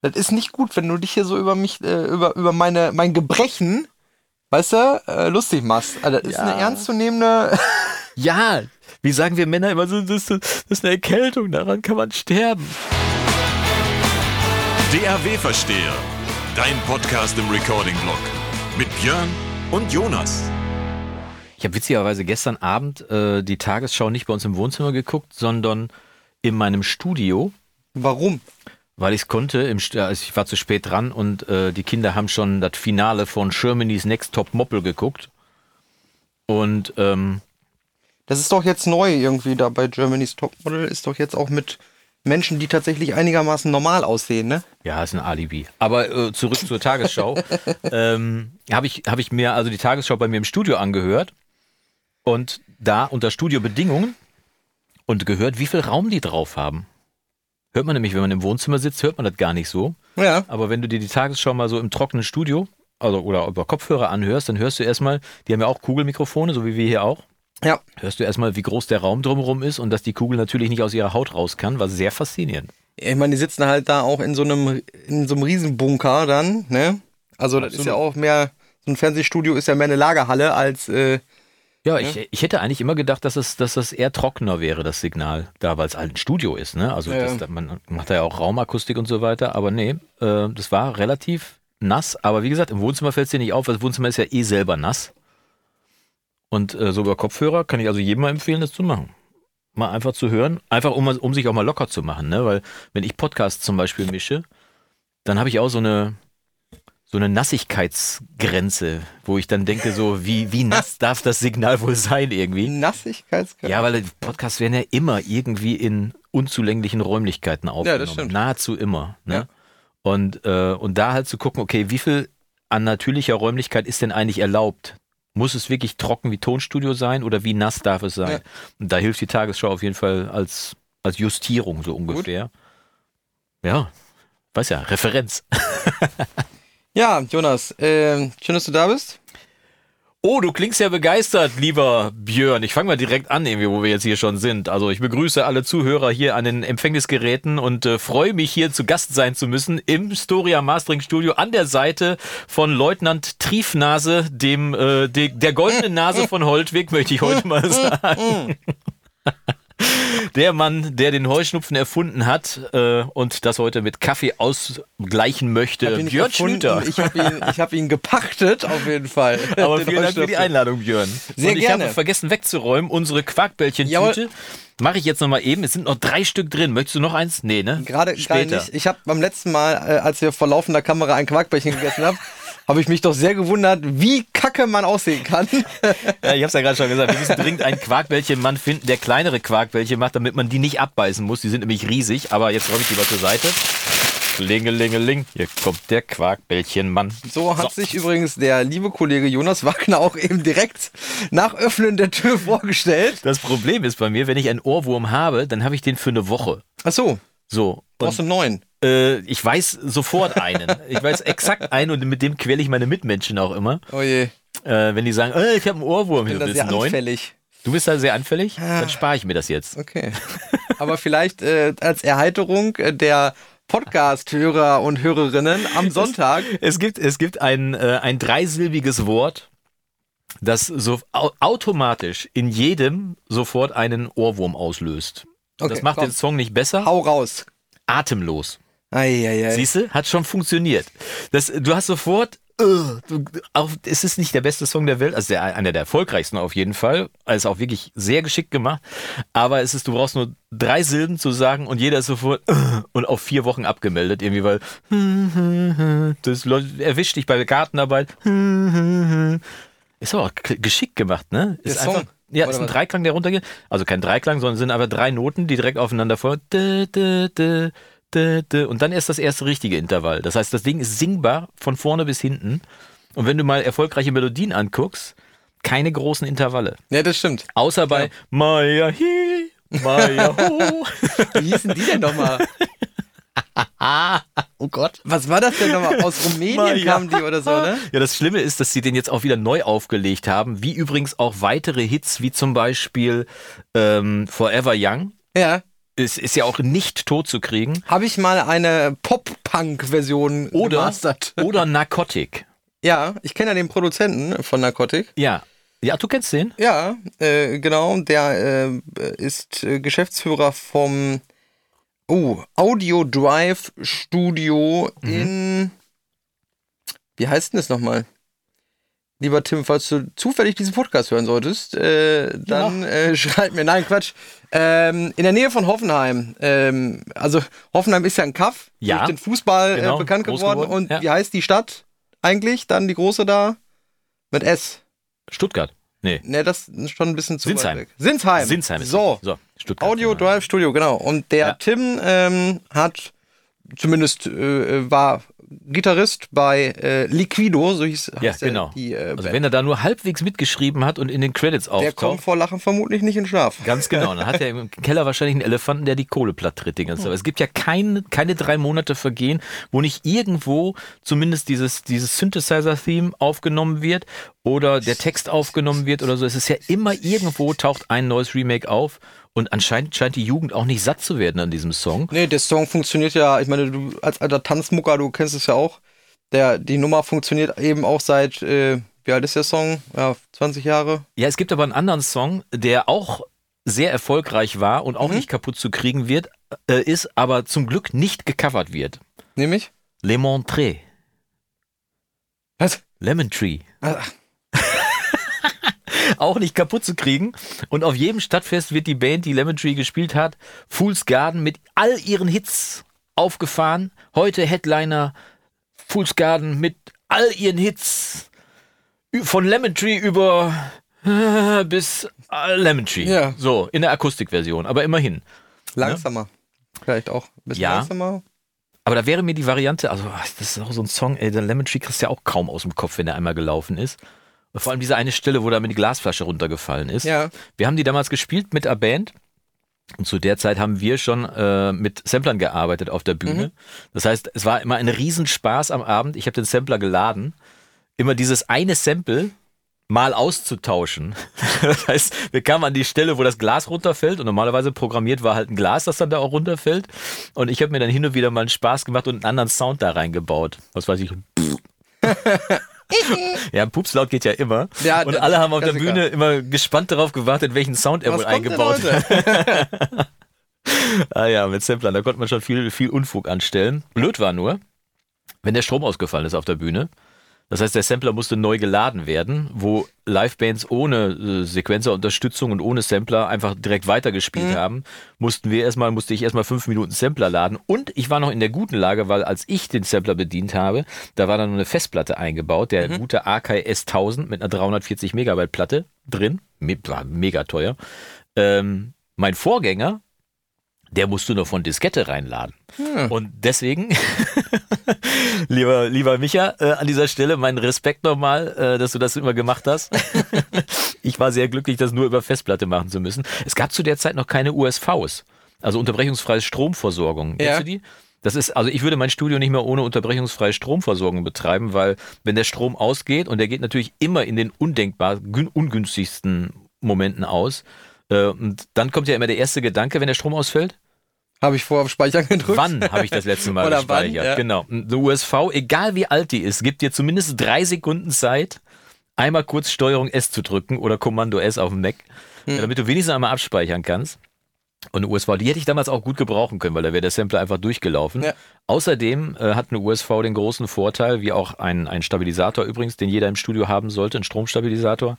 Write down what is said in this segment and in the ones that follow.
Das ist nicht gut, wenn du dich hier so über mich, äh, über, über meine, mein Gebrechen, weißt du, äh, lustig machst. Also, das ist Ja. eine ernstzunehmende. Ja, wie sagen wir Männer immer so, das ist, das ist eine Erkältung, daran kann man sterben. DAW-Versteher. Dein Podcast im Recording-Blog. Mit Björn und Jonas. Ich habe witzigerweise gestern Abend äh, die Tagesschau nicht bei uns im Wohnzimmer geguckt, sondern in meinem Studio, Warum? Weil ich es konnte. Im, also ich war zu spät dran und äh, die Kinder haben schon das Finale von Germany's Next Top Moppel geguckt. Und ähm, Das ist doch jetzt neu irgendwie da bei Germany's Topmodel. Ist doch jetzt auch mit Menschen, die tatsächlich einigermaßen normal aussehen, ne? Ja, ist ein Alibi. Aber äh, zurück zur Tagesschau. ähm, habe ich, hab ich mir also die Tagesschau bei mir im Studio angehört und da unter Studiobedingungen und gehört, wie viel Raum die drauf haben. Hört man nämlich, wenn man im Wohnzimmer sitzt, hört man das gar nicht so. Ja. Aber wenn du dir die Tagesschau mal so im trockenen Studio also, oder über Kopfhörer anhörst, dann hörst du erstmal, die haben ja auch Kugelmikrofone, so wie wir hier auch. Ja. Hörst du erstmal, wie groß der Raum drumherum ist und dass die Kugel natürlich nicht aus ihrer Haut raus kann, war sehr faszinierend. Ich meine, die sitzen halt da auch in so einem, in so einem Riesenbunker dann, ne? Also das ist ja auch mehr, so ein Fernsehstudio ist ja mehr eine Lagerhalle als, äh, Ja, ich, ich hätte eigentlich immer gedacht, dass es, dass das eher trockener wäre, das Signal, da, weil es halt ein Studio ist, ne? Also Ja, das, man macht da ja auch Raumakustik und so weiter, aber nee, äh, das war relativ nass, aber wie gesagt, im Wohnzimmer fällt es dir nicht auf, weil das Wohnzimmer ist ja eh selber nass. Und äh, sogar Kopfhörer kann ich also jedem mal empfehlen, das zu machen. Mal einfach zu hören, einfach um, um sich auch mal locker zu machen, ne? Weil wenn ich Podcasts zum Beispiel mische, dann habe ich auch so eine, so eine Nassigkeitsgrenze, wo ich dann denke, so, wie, wie nass darf das Signal wohl sein irgendwie? Nassigkeitsgrad. Ja, weil Podcasts werden ja immer irgendwie in unzulänglichen Räumlichkeiten aufgenommen. stimmt. Nahezu immer. Ne? Ja. Und, äh, und da halt zu gucken, okay, wie viel an natürlicher Räumlichkeit ist denn eigentlich erlaubt? Muss es wirklich trocken wie Tonstudio sein oder wie nass darf es sein? Ja. Und da hilft die Tagesschau auf jeden Fall als, als Justierung so ungefähr. Ja, weiß ja, Referenz. Ja, Jonas, äh, schön, dass du da bist. Oh, du klingst ja begeistert, lieber Björn. Ich fange mal direkt an, irgendwie, wo wir jetzt hier schon sind. Also ich begrüße alle Zuhörer hier an den Empfängnisgeräten und äh, freue mich hier zu Gast sein zu müssen im Storia Mastering Studio an der Seite von Leutnant Triefnase, dem äh, de, der goldenen Nase von Holtwig, möchte ich heute mal sagen. Der Mann, der den Heuschnupfen erfunden hat äh, und das heute mit Kaffee ausgleichen möchte, Björn. Schlüter. Ich habe ihn, ich hab ihn gepachtet, auf jeden Fall. Aber vielen Dank für die. Einladung, Björn. Sehr und ich gerne. habe vergessen wegzuräumen, unsere Quarkbällchentüte. Mache ich jetzt nochmal eben. Es sind noch drei Stück drin. Möchtest du noch eins? Nee, ne? Gerade Später. nicht. Ich habe beim letzten Mal, äh, als wir vor laufender Kamera ein Quarkbällchen gegessen haben, habe ich mich doch sehr gewundert, wie kacke man aussehen kann. Ja, ich hab's ja gerade schon gesagt. Wir müssen dringend einen Quarkbällchenmann finden, der kleinere Quarkbällchen macht, damit man die nicht abbeißen muss. Die sind nämlich riesig. Aber jetzt räume ich die mal zur Seite. Klingelingeling. Hier kommt der Quarkbällchenmann. So hat sich übrigens der liebe Kollege Jonas Wagner auch eben direkt nach Öffnen der Tür vorgestellt. Das Problem ist bei mir, wenn ich einen Ohrwurm habe, dann habe ich den für eine Woche. Ach so, So. brauchst du einen neuen. Äh, ich weiß sofort einen. Ich weiß exakt einen und mit dem quäle ich meine Mitmenschen auch immer. Oh je, Äh, wenn die sagen, äh, ich habe einen Ohrwurm, ich hier, bin da willst sehr neuen? anfällig. Du bist da sehr anfällig? Ah. Dann spare ich mir das jetzt. Okay. Aber vielleicht äh, als Erheiterung äh, der Podcast-Hörer und Hörerinnen am Sonntag. Es gibt, es gibt ein, äh, ein dreisilbiges Wort, das so au automatisch in jedem sofort einen Ohrwurm auslöst. Okay, das macht komm. den Song nicht besser. Hau raus. Atemlos. Eieiei. Siehst du? Hat schon funktioniert. Das, du hast sofort. äh, du, auch, es ist nicht der beste Song der Welt, also der, einer der erfolgreichsten auf jeden Fall. Ist auch wirklich sehr geschickt gemacht. Aber es ist, du brauchst nur drei Silben zu sagen und jeder ist sofort äh, und auf vier Wochen abgemeldet, irgendwie, weil das erwischt dich bei der Gartenarbeit. Ist aber auch geschickt gemacht, ne? Der Ist Song, einfach, ja, oder ist ein was? Dreiklang, der runtergeht. Also kein Dreiklang, sondern sind aber drei Noten, die direkt aufeinander folgen. Und dann erst das erste richtige Intervall. Das heißt, das Ding ist singbar von vorne bis hinten. Und wenn du mal erfolgreiche Melodien anguckst, keine großen Intervalle. Ja, das stimmt. Außer bei Maya hi, Maya ho. Wie hießen die denn nochmal? oh Gott. Was war das denn nochmal? Aus Rumänien kamen die oder so, ne? Ja, das Schlimme ist, dass sie den jetzt auch wieder neu aufgelegt haben, wie übrigens auch weitere Hits, wie zum Beispiel ähm, Forever Young. Ja. Es ist ja auch nicht tot zu kriegen. Habe ich mal eine Pop-Punk-Version Oder, gemastert. oder Narcotic. Ja, ich kenne ja den Produzenten von Narcotic. Ja. Ja, du kennst den? Ja, äh, genau. Der äh, ist äh, Geschäftsführer vom oh, Audio Drive Studio Mhm. in. Wie heißt denn das nochmal? Lieber Tim, falls du zufällig diesen Podcast hören solltest, äh, dann äh, schreib mir. Nein, Quatsch. Ähm, in der Nähe von Hoffenheim. Ähm, also Hoffenheim ist ja ein Kaff, Ja. durch den Fußball Genau, äh, bekannt groß geworden. geworden, Und ja. wie heißt die Stadt eigentlich? Dann die große da? Mit S. Stuttgart. Nee. Ne, das ist schon ein bisschen zu Sinsheim. weit weg. Sinsheim. Sinsheim ist So, so Stuttgart. Audio genau. Drive Studio, genau. Und der Ja. Tim ähm, hat zumindest äh, war Gitarrist bei äh, Liquido, so hieß Ja, heißt der- genau. die äh, Also wenn er da nur halbwegs mitgeschrieben hat und in den Credits Der kommt auftaucht. vor Lachen vermutlich nicht in Schlaf. Ganz genau. Dann hat er im Keller wahrscheinlich einen Elefanten, der die Kohle platt tritt die ganze Zeit. Aber Es gibt ja kein, keine drei Monate vergehen, wo nicht irgendwo zumindest dieses, dieses Synthesizer-Theme aufgenommen wird oder der Text aufgenommen wird oder so. Es ist ja immer irgendwo taucht ein neues Remake auf und anscheinend scheint die Jugend auch nicht satt zu werden an diesem Song. Nee, der Song funktioniert ja, ich meine, du als alter Tanzmucker, du kennst es ja auch. Der, die Nummer funktioniert eben auch seit, äh, wie alt ist der Song? Ja, 20 Jahre. Ja, es gibt aber einen anderen Song, der auch sehr erfolgreich war und auch nicht kaputt zu kriegen wird, äh, ist, aber zum Glück nicht gecovert wird. Nämlich? Le Montré. Was? Lemon Tree. Ach, auch nicht kaputt zu kriegen. Und auf jedem Stadtfest wird die Band, die Lemon Tree gespielt hat, Fool's Garden mit all ihren Hits aufgefahren. Heute Headliner Fool's Garden mit all ihren Hits. Von Lemon Tree über bis äh, Lemon Tree. Ja. So, in der Akustikversion, aber immerhin. langsamer. Vielleicht auch. Ein bisschen Ja. langsamer. Aber da wäre mir die Variante, also das ist auch so ein Song, ey, der Lemon Tree kriegst du ja auch kaum aus dem Kopf, wenn der einmal gelaufen ist. Vor allem diese eine Stelle, wo da mit die Glasflasche runtergefallen ist. Ja. Wir haben die damals gespielt mit der Band. Und zu der Zeit haben wir schon äh, mit Samplern gearbeitet auf der Bühne. Das heißt, es war immer ein Riesenspaß am Abend. Ich habe den Sampler geladen. Immer dieses eine Sample mal auszutauschen. Das heißt, wir kamen an die Stelle, wo das Glas runterfällt und normalerweise programmiert war halt ein Glas, das dann da auch runterfällt. Und ich habe mir dann hin und wieder mal einen Spaß gemacht und einen anderen Sound da reingebaut. Was weiß ich. ja, Pupslaut geht ja immer. Ja, und alle haben auf der. Bühne immer gespannt darauf gewartet, welchen Sound er Was wohl eingebaut hat. Ah ja, mit Samplern, da konnte man schon viel, viel Unfug anstellen. Blöd war nur, wenn der Strom ausgefallen ist auf der Bühne. Das heißt, der Sampler musste neu geladen werden, wo Livebands ohne äh, Sequenzerunterstützung und ohne Sampler einfach direkt weitergespielt haben, mussten wir erstmal, musste ich erstmal fünf Minuten Sampler laden. Und ich war noch in der guten Lage, weil als ich den Sampler bedient habe, da war dann noch eine Festplatte eingebaut, der gute Akai S1000 mit einer 340 Megabyte Platte drin. Me war mega teuer. Ähm, mein Vorgänger, der musste nur von Diskette reinladen. Und deswegen, lieber, lieber Micha, äh, an dieser Stelle meinen Respekt nochmal, äh, dass du das immer gemacht hast. ich war sehr glücklich, das nur über Festplatte machen zu müssen. Es gab zu der Zeit noch keine USVs, also unterbrechungsfreie Stromversorgung. Ja. Kennst du die? Das ist, also ich würde mein Studio nicht mehr ohne unterbrechungsfreie Stromversorgung betreiben, weil wenn der Strom ausgeht und der geht natürlich immer in den undenkbar gün- ungünstigsten Momenten aus, und dann kommt ja immer der erste Gedanke, wenn der Strom ausfällt. Habe ich vorher auf Speichern gedrückt? Wann habe ich das letzte Mal Oder wann, gespeichert? ja. Genau. Eine USV, egal wie alt die ist, gibt dir zumindest drei Sekunden Zeit, einmal kurz Steuerung S zu drücken oder Kommando S auf dem Mac, Hm. damit du wenigstens einmal abspeichern kannst. Und eine USV, die hätte ich damals auch gut gebrauchen können, weil da wäre der Sampler einfach durchgelaufen. Ja. Außerdem äh, hat eine USV den großen Vorteil, wie auch ein, ein Stabilisator übrigens, den jeder im Studio haben sollte, ein Stromstabilisator,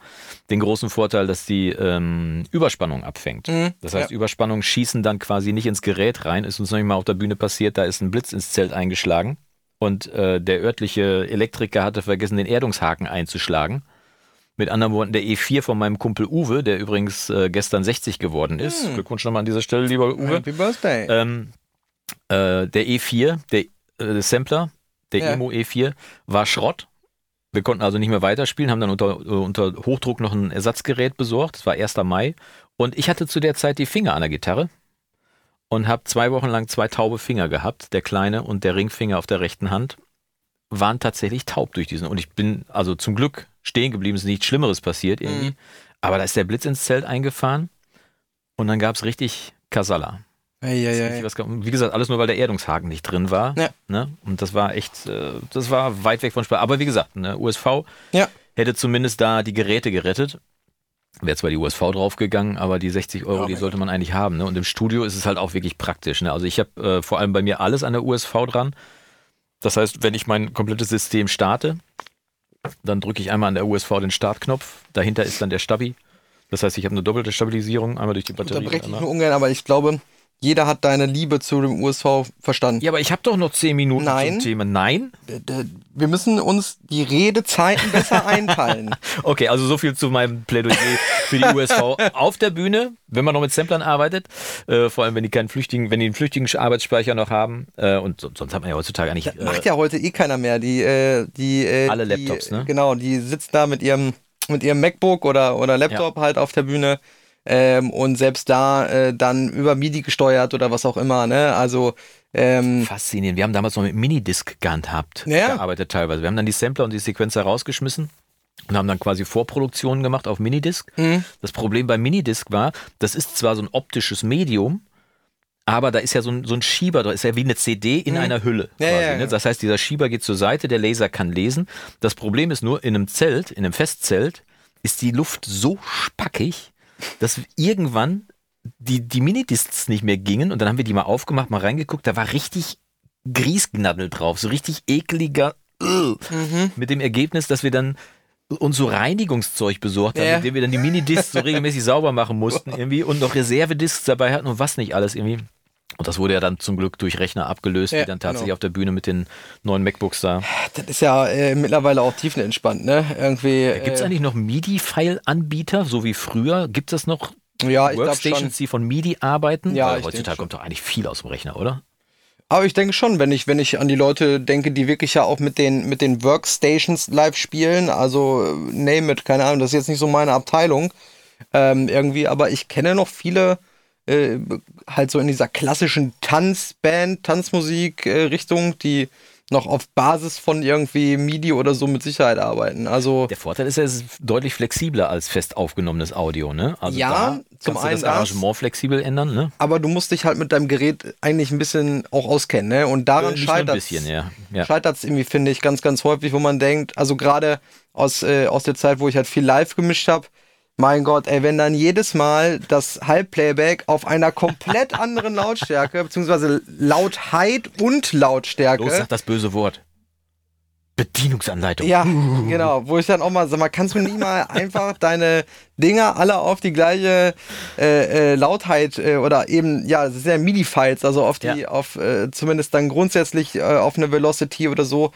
den großen Vorteil, dass die ähm, Überspannung abfängt. Mhm, Das heißt, ja. Überspannungen schießen dann quasi nicht ins Gerät rein. Ist uns noch nicht mal auf der Bühne passiert, da ist ein Blitz ins Zelt eingeschlagen und äh, der örtliche Elektriker hatte vergessen, den Erdungshaken einzuschlagen. Mit anderen Worten, der E4 von meinem Kumpel Uwe, der übrigens äh, gestern 60 geworden ist. Hm. Glückwunsch nochmal an dieser Stelle, lieber Uwe. Happy Birthday. Ähm, äh, der E4, der äh, Sampler, der Ja. Emo E4, war Schrott. Wir konnten also nicht mehr weiterspielen, haben dann unter, äh, unter Hochdruck noch ein Ersatzgerät besorgt. Das war 1. Mai. Und ich hatte zu der Zeit die Finger an der Gitarre und habe zwei Wochen lang zwei taube Finger gehabt. Der kleine und der Ringfinger auf der rechten Hand waren tatsächlich taub durch diesen. Und ich bin also zum Glück stehen geblieben, es ist nichts Schlimmeres passiert irgendwie. Mhm. Aber da ist der Blitz ins Zelt eingefahren und dann gab es richtig Kasala. Richtig was ge- Wie gesagt, alles nur, weil der Erdungshaken nicht drin war. Ja. Ne? Und das war echt, äh, das war weit weg von Spaß. Aber wie gesagt, ne, USV Ja. hätte zumindest da die Geräte gerettet. Wäre zwar die USV draufgegangen, aber die 60 Euro, Ja, die sollte man eigentlich haben. Ne? Und im Studio ist es halt auch wirklich praktisch. Ne? Also ich habe äh, vor allem bei mir alles an der USV dran. Das heißt, wenn ich mein komplettes System starte, dann drücke ich einmal an der USV den Startknopf. Dahinter ist dann der Stabi. Das heißt, ich habe eine doppelte Stabilisierung, einmal durch die Batterie. Unterbreche ich nur ungern, aber ich glaube, jeder hat deine Liebe zu dem USV verstanden. Ja, aber ich habe doch noch 10 Minuten Nein. zum Thema. Nein? Wir müssen uns die Redezeiten besser einteilen. Okay, also so viel zu meinem Plädoyer für die USV auf der Bühne, wenn man noch mit Samplern arbeitet, äh, vor allem wenn die keinen flüchtigen, wenn die einen flüchtigen Arbeitsspeicher noch haben äh, und so, sonst hat man ja heutzutage eigentlich äh, Macht ja heute eh keiner mehr. Die, äh, die, äh, Alle die, Laptops, ne? Genau, die sitzen da mit ihrem, mit ihrem MacBook oder, oder Laptop halt auf der Bühne. Ähm, und selbst da äh, dann über MIDI gesteuert oder was auch immer, ne? Also ähm, faszinierend. Wir haben damals noch mit Minidisc gehandhabt, Ja. gearbeitet teilweise. Wir haben dann die Sampler und die Sequenzer rausgeschmissen und haben dann quasi Vorproduktionen gemacht auf Minidisc. Mhm. Das Problem bei Minidisc war, das ist zwar so ein optisches Medium, aber da ist ja so ein, so ein Schieber, da ist ja wie eine CD in einer Hülle. Mhm. Ja, quasi, ja, ne? ja. Das heißt, dieser Schieber geht zur Seite, der Laser kann lesen. Das Problem ist nur, in einem Zelt, in einem Festzelt, ist die Luft so spackig, dass irgendwann die, die Minidiscs nicht mehr gingen und dann haben wir die mal aufgemacht, mal reingeguckt, da war richtig Griesgnaddel drauf, so richtig ekliger. Mhm. mit dem Ergebnis, dass wir dann uns so Reinigungszeug besorgt haben, Ja. mit dem wir dann die Minidiscs so regelmäßig sauber machen mussten irgendwie und noch Reservediscs dabei hatten und was nicht alles irgendwie. Und das wurde ja dann zum Glück durch Rechner abgelöst, Ja, die dann tatsächlich genau. auf der Bühne mit den neuen MacBooks da. das ist ja äh, mittlerweile auch tiefenentspannt, ne? Irgendwie. Gibt es äh, eigentlich noch MIDI-File-Anbieter, so wie früher? Gibt es noch Ja, Workstations, die von MIDI arbeiten? Ja, Weil heutzutage kommt doch eigentlich viel aus dem Rechner, oder? Aber ich denke schon, wenn ich, wenn ich an die Leute denke, die wirklich ja auch mit den, mit den Workstations live spielen, also äh, name it, keine Ahnung, das ist jetzt nicht so meine Abteilung, ähm, irgendwie, aber ich kenne noch viele, äh, halt so in dieser klassischen Tanzband, Tanzmusik-Richtung, die noch auf Basis von irgendwie MIDI oder so mit Sicherheit arbeiten. Also, Der Vorteil ist ja, es ist deutlich flexibler als fest aufgenommenes Audio, ne? Also Ja, da zum kannst du einen das das. Arrangement flexibel ändern, ne? aber du musst dich halt mit deinem Gerät eigentlich ein bisschen auch auskennen, ne? Und daran Äh, scheitert bisschen, ja. ja. es irgendwie, finde ich, ganz, ganz häufig, wo man denkt, also gerade aus, äh, aus der Zeit, wo ich halt viel live gemischt habe, mein Gott, ey, wenn dann jedes Mal das Halbplayback auf einer komplett anderen Lautstärke, beziehungsweise Lautheit und Lautstärke. Los, sag das böse Wort. Bedienungsanleitung. ja, genau, wo ich dann auch mal sag mal, kannst du nicht mal einfach deine Dinger alle auf die gleiche äh, äh, Lautheit äh, oder eben, ja, das sind ja MIDI-Files, also auf die, Ja. auf äh, zumindest dann grundsätzlich äh, auf eine Velocity oder so.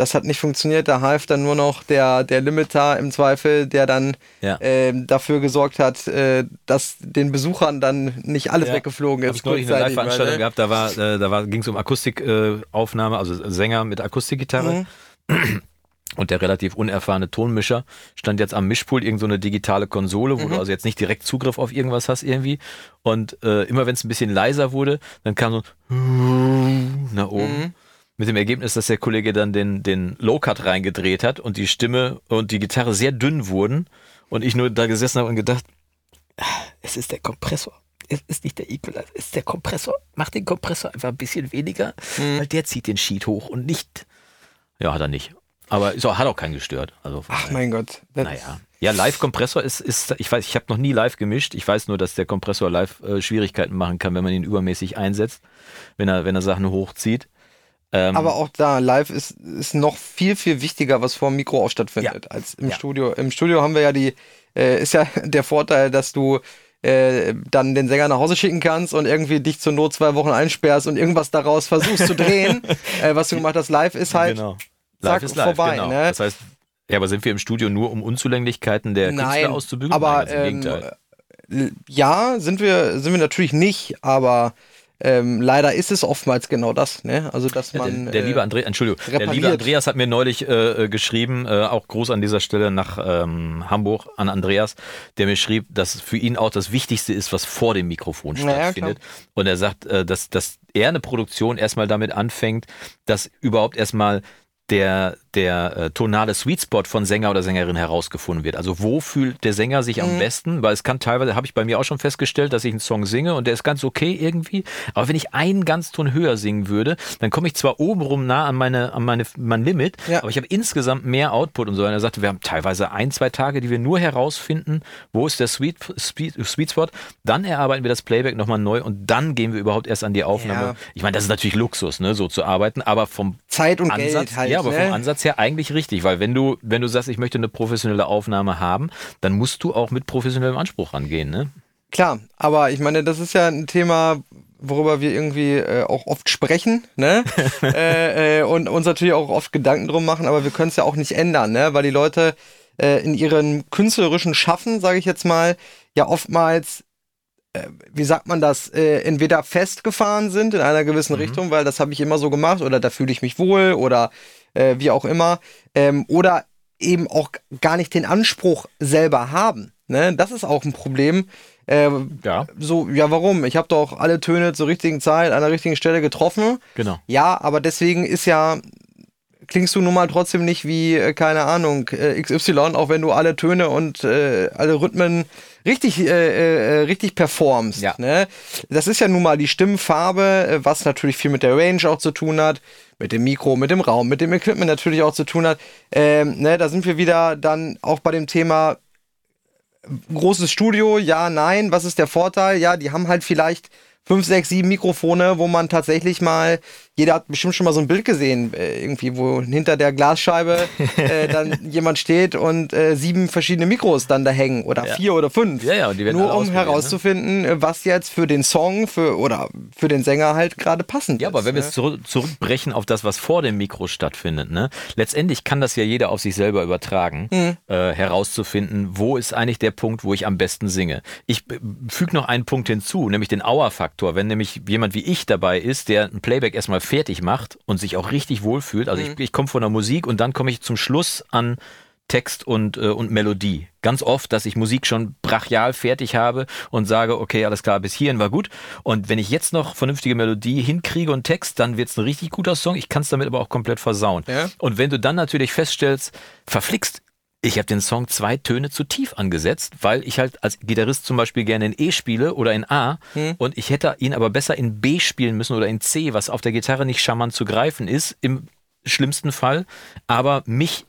Das hat nicht funktioniert, da half dann nur noch der, der Limiter im Zweifel, der dann Ja. ähm, dafür gesorgt hat, äh, dass den Besuchern dann nicht alles Ja. weggeflogen Hab ist. ich neulich eine Live-Veranstaltung ne? gehabt, da war, äh, da ging es um Akustikaufnahme, äh, Aufnahme, also Sänger mit Akustikgitarre. Mhm. Und der relativ unerfahrene Tonmischer stand jetzt am Mischpult, irgend so eine digitale Konsole, Mhm. wo du also jetzt nicht direkt Zugriff auf irgendwas hast irgendwie. Und äh, immer wenn es ein bisschen leiser wurde, dann kam so ein nach oben. Mhm. Mit dem Ergebnis, dass der Kollege dann den, den Low-Cut reingedreht hat und die Stimme und die Gitarre sehr dünn wurden. Und ich nur da gesessen habe und gedacht, "Ah, es ist der Kompressor. Es ist nicht der Equalizer, es ist der Kompressor. Mach den Kompressor einfach ein bisschen weniger, Mhm. weil der zieht den Sheet hoch und nicht. Ja, hat er nicht. Aber auch, hat auch keinen gestört. Also Ach daher, mein Gott. Naja. Ja, Live-Kompressor ist, ist, ich weiß, ich habe noch nie live gemischt. Ich weiß nur, dass der Kompressor live äh, Schwierigkeiten machen kann, wenn man ihn übermäßig einsetzt, wenn er, wenn er Sachen hochzieht. Ähm, Aber auch da, live ist, ist noch viel, viel wichtiger, was vor dem Mikro auch stattfindet, als im Ja. Studio. Im Studio haben wir ja die, äh, ist ja der Vorteil, dass du äh, dann den Sänger nach Hause schicken kannst und irgendwie dich zur Not zwei Wochen einsperrst und irgendwas daraus versuchst zu drehen. äh, was du gemacht hast, live ist halt genau. zack, Live ist live, vorbei, genau. ne? Das heißt, ja, aber sind wir im Studio nur, um Unzulänglichkeiten der Nein, Künstler auszubügeln? aber Nein, ähm, Gegenteil. äh, ja, sind wir, sind wir natürlich nicht, aber ähm, leider ist es oftmals genau das, ne? Also dass Ja, man der, der äh, liebe Andreas, Entschuldigung, der liebe repariert. Andreas hat mir neulich äh, äh, geschrieben, äh, auch Gruß an dieser Stelle nach ähm, Hamburg an Andreas, der mir schrieb, dass für ihn auch das Wichtigste ist, was vor dem Mikrofon Ja, ja, stattfindet. Und er sagt, äh, dass, dass er eine Produktion erstmal damit anfängt, dass überhaupt erstmal der, der äh, tonale Sweet Spot von Sänger oder Sängerin herausgefunden wird. Also wo fühlt der Sänger sich am besten? Weil es kann teilweise, habe ich bei mir auch schon festgestellt, dass ich einen Song singe und der ist ganz okay irgendwie. Aber wenn ich einen ganz Ton höher singen würde, dann komme ich zwar obenrum nah an meine, an meine, mein Limit, Ja. aber ich habe insgesamt mehr Output und so. Und er sagte, wir haben teilweise ein, zwei Tage, die wir nur herausfinden, wo ist der Sweet, Sweet, Sweet Spot. Dann erarbeiten wir das Playback nochmal neu und dann gehen wir überhaupt erst an die Aufnahme. Ja. Ich meine, das ist natürlich Luxus, ne, so zu arbeiten, aber vom Zeit und Ansatz, Geld halt. Ja, aber ne? vom Ansatz her eigentlich richtig, weil wenn du, wenn du sagst, ich möchte eine professionelle Aufnahme haben, dann musst du auch mit professionellem Anspruch rangehen, ne? Klar, aber ich meine, das ist ja ein Thema, worüber wir irgendwie äh, auch oft sprechen, ne? äh, äh, und uns natürlich auch oft Gedanken drum machen, aber wir können es ja auch nicht ändern, ne? Weil die Leute äh, in ihrem künstlerischen Schaffen, sage ich jetzt mal, ja oftmals äh, wie sagt man das, äh, entweder festgefahren sind in einer gewissen Richtung, weil das habe ich immer so gemacht oder da fühle ich mich wohl oder äh, wie auch immer, ähm, oder eben auch gar nicht den Anspruch selber haben. Ne? Das ist auch ein Problem. Äh, Ja. so, ja, warum? Ich habe doch alle Töne zur richtigen Zeit an der richtigen Stelle getroffen. Genau. Ja, aber deswegen ist ja, klingst du nun mal trotzdem nicht wie, äh, keine Ahnung, äh, XY, auch wenn du alle Töne und äh, alle Rhythmen richtig, äh, äh, richtig performst. Ja. Ne? Das ist ja nun mal die Stimmfarbe, äh, was natürlich viel mit der Range auch zu tun hat, mit dem Mikro, mit dem Raum, mit dem Equipment natürlich auch zu tun hat. Ähm, ne, da sind wir wieder dann auch bei dem Thema großes Studio, ja, nein, was ist der Vorteil? Ja, die haben halt vielleicht fünf, sechs, sieben Mikrofone, wo man tatsächlich mal, jeder hat bestimmt schon mal so ein Bild gesehen, äh, irgendwie, wo hinter der Glasscheibe äh, dann jemand steht und äh, sieben verschiedene Mikros dann da hängen oder Ja. vier oder fünf. Ja, ja, und die werden Nur um ne? herauszufinden, äh, was jetzt für den Song für oder für den Sänger halt gerade passend Ja, ist. aber wenn wir ne? jetzt zurück, zurückbrechen auf das, was vor dem Mikro stattfindet, ne? letztendlich kann das ja jeder auf sich selber übertragen, Mhm. äh, herauszufinden, wo ist eigentlich der Punkt, wo ich am besten singe. Ich füge noch einen Punkt hinzu, nämlich den Auer-Faktor. Wenn nämlich jemand wie ich dabei ist, der ein Playback erstmal fertig macht und sich auch richtig wohlfühlt, also Mhm. ich, ich komme von der Musik und dann komme ich zum Schluss an Text und, äh, und Melodie. Ganz oft, dass ich Musik schon brachial fertig habe und sage, okay, alles klar, bis hierhin war gut. Und wenn ich jetzt noch vernünftige Melodie hinkriege und Text, dann wird es ein richtig guter Song. Ich kann es damit aber auch komplett versauen. Ja. Und wenn du dann natürlich feststellst, verflixt, ich habe den Song zwei Töne zu tief angesetzt, weil ich halt als Gitarrist zum Beispiel gerne in E spiele oder in A und ich hätte ihn aber besser in B spielen müssen oder in C, was auf der Gitarre nicht charmant zu greifen ist, im schlimmsten Fall, aber mich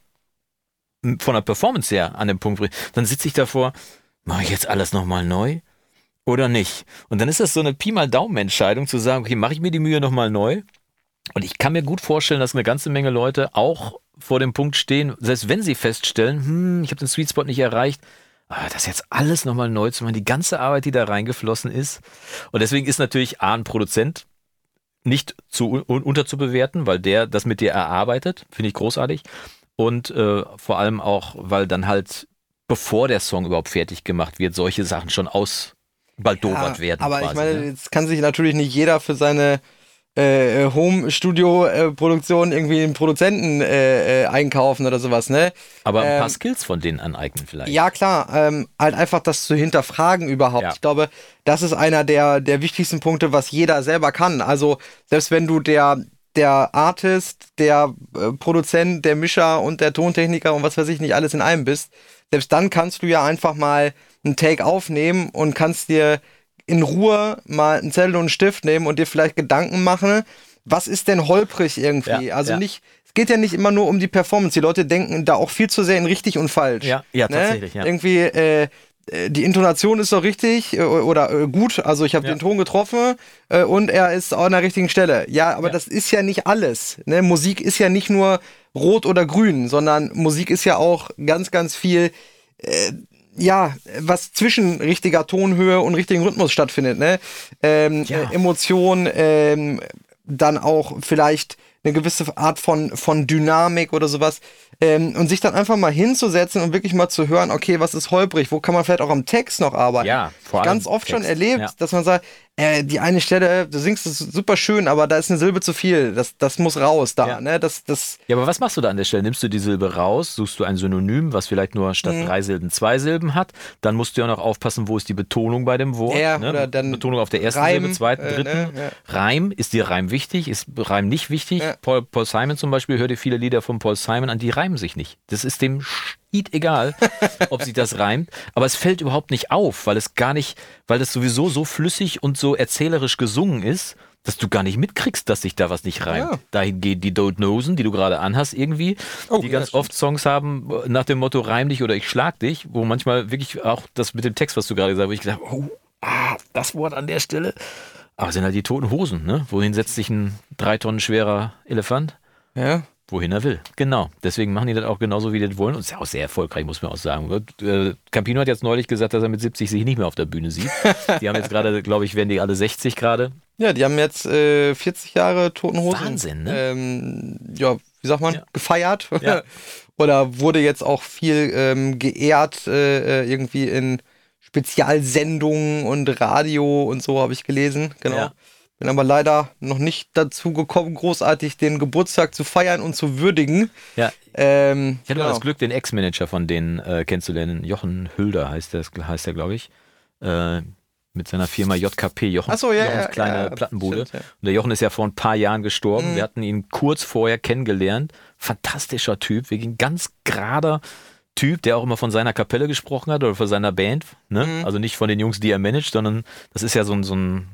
von der Performance her an dem Punkt bringt, dann sitze ich davor, mache ich jetzt alles nochmal neu oder nicht? Und dann ist das so eine Pi mal Daumen-Entscheidung zu sagen, okay, mache ich mir die Mühe nochmal neu? Und ich kann mir gut vorstellen, dass eine ganze Menge Leute auch vor dem Punkt stehen, selbst wenn sie feststellen, hm, ich habe den Sweet Spot nicht erreicht, ah, das jetzt alles nochmal neu zu machen, die ganze Arbeit, die da reingeflossen ist. Und deswegen ist natürlich A, ein Produzent nicht zu un unterzubewerten, weil der das mit dir erarbeitet, finde ich großartig. Und äh, vor allem auch, weil dann halt, bevor der Song überhaupt fertig gemacht wird, solche Sachen schon ausbaldowert werden. Aber quasi, ich meine, ne? jetzt kann sich natürlich nicht jeder für seine äh, Home-Studio-Produktion irgendwie einen Produzenten äh, äh, einkaufen oder sowas, ne? aber ein paar ähm, Skills von denen aneignen vielleicht. Ja, klar, ähm, halt einfach das zu hinterfragen überhaupt. Ja. Ich glaube, das ist einer der, der wichtigsten Punkte, was jeder selber kann. Also, selbst wenn du der, der Artist, der äh, Produzent, der Mischer und der Tontechniker und was weiß ich nicht alles in einem bist, selbst dann kannst du ja einfach mal einen Take aufnehmen und kannst dir in Ruhe mal einen Zettel und einen Stift nehmen und dir vielleicht Gedanken machen, was ist denn holprig irgendwie? Ja, also ja. nicht, es geht ja nicht immer nur um die Performance. Die Leute denken da auch viel zu sehr in richtig und falsch. Ja, ja, Ne? tatsächlich, ja. Irgendwie, äh, äh, die Intonation ist doch richtig äh, oder äh, gut, also ich habe Ja. den Ton getroffen und er ist an der richtigen Stelle. Ja, aber Ja. das ist ja nicht alles. Ne? Musik ist ja nicht nur rot oder grün, sondern Musik ist ja auch ganz, ganz viel äh, ja, was zwischen richtiger Tonhöhe und richtigen Rhythmus stattfindet, ne? Ähm, Ja. äh, Emotion, ähm, dann auch vielleicht eine gewisse Art von, von Dynamik oder sowas. Ähm, und sich dann einfach mal hinzusetzen und wirklich mal zu hören, okay, was ist holprig, wo kann man vielleicht auch am Text noch arbeiten. Ja, vor allem Ganz oft schon Text, erlebt, ja. dass man sagt, äh, die eine Stelle, du singst es super schön, aber da ist eine Silbe zu viel. Das, das muss raus da, Ja. ne? Das, das, Ja, aber was machst du da an der Stelle? Nimmst du die Silbe raus, suchst du ein Synonym, was vielleicht nur statt Mhm. drei Silben zwei Silben hat, dann musst du ja noch aufpassen, wo ist die Betonung bei dem Wort. Ja, ne? oder dann Betonung auf der ersten Reim, Silbe, zweiten, äh, dritten. ne, ja. Reim, ist dir Reim wichtig? Ist Reim nicht wichtig? Ja. Ja. Paul, Paul Simon zum Beispiel, hör dir viele Lieder von Paul Simon an, die reimen sich nicht. Das ist dem Schied egal, ob sich das reimt. Aber es fällt überhaupt nicht auf, weil es gar nicht, weil das sowieso so flüssig und so erzählerisch gesungen ist, dass du gar nicht mitkriegst, dass sich da was nicht reimt. Ja. Dahin geht die Don't Nosen, die du gerade anhast, irgendwie, Oh, die ja, ganz oft Songs haben nach dem Motto Reim dich oder ich schlag dich, wo manchmal wirklich auch das mit dem Text, was du gerade gesagt hast, wo ich gedacht habe, oh, ah, das Wort an der Stelle. Aber es sind halt die toten Hosen, ne? Wohin setzt sich ein drei Tonnen schwerer Elefant? Ja. Wohin er will. Genau. Deswegen machen die das auch genauso, wie die das wollen. Und ist ja auch sehr erfolgreich, muss man auch sagen. Äh, Campino hat jetzt neulich gesagt, dass er mit 70 sich nicht mehr auf der Bühne sieht. Die haben jetzt gerade, glaube ich, werden die alle 60 gerade. Ja, die haben jetzt äh, 40 Jahre Toten Hosen. Wahnsinn, ne? Ähm, ja, wie sagt man? Ja. Gefeiert. Ja. Oder wurde jetzt auch viel ähm, geehrt, äh, äh, irgendwie in Spezialsendungen und Radio und so, habe ich gelesen. Genau. Ja. Bin aber leider noch nicht dazu gekommen, großartig den Geburtstag zu feiern und zu würdigen. Ja, Ähm, ich hatte mal das Glück, den Ex-Manager von denen äh, kennenzulernen. Jochen Hülder heißt der, heißt der glaube ich. Äh, mit seiner Firma JKP, Jochen, Ach so, ja, Jochens ja, kleine ja, Plattenbude. stimmt. Und der Jochen ist ja vor ein paar Jahren gestorben. Mhm. Wir hatten ihn kurz vorher kennengelernt. Fantastischer Typ, wirklich ein ganz gerader Typ, der auch immer von seiner Kapelle gesprochen hat oder von seiner Band. Ne? Mhm. Also nicht von den Jungs, die er managt, sondern das ist ja so ein, so ein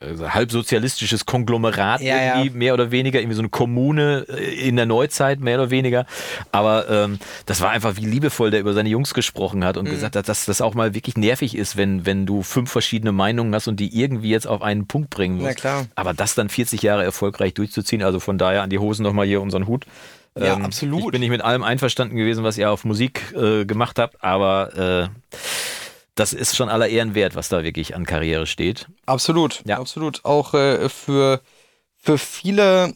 äh, halbsozialistisches Konglomerat Ja, ja. irgendwie, mehr oder weniger, irgendwie so eine Kommune äh, in der Neuzeit, mehr oder weniger. Aber ähm, das war einfach, wie liebevoll der über seine Jungs gesprochen hat Mhm. und gesagt hat, dass das auch mal wirklich nervig ist, wenn, wenn du fünf verschiedene Meinungen hast und die irgendwie jetzt auf einen Punkt bringen musst. Aber das dann 40 Jahre erfolgreich durchzuziehen, also von daher an die Hosen nochmal hier unseren Hut. Ja, Ähm, absolut. Ich bin nicht mit allem einverstanden gewesen, was ihr auf Musik äh, gemacht habt, aber äh, das ist schon aller Ehren wert, was da wirklich an Karriere steht. Absolut, Ja. absolut. Auch äh, für, für viele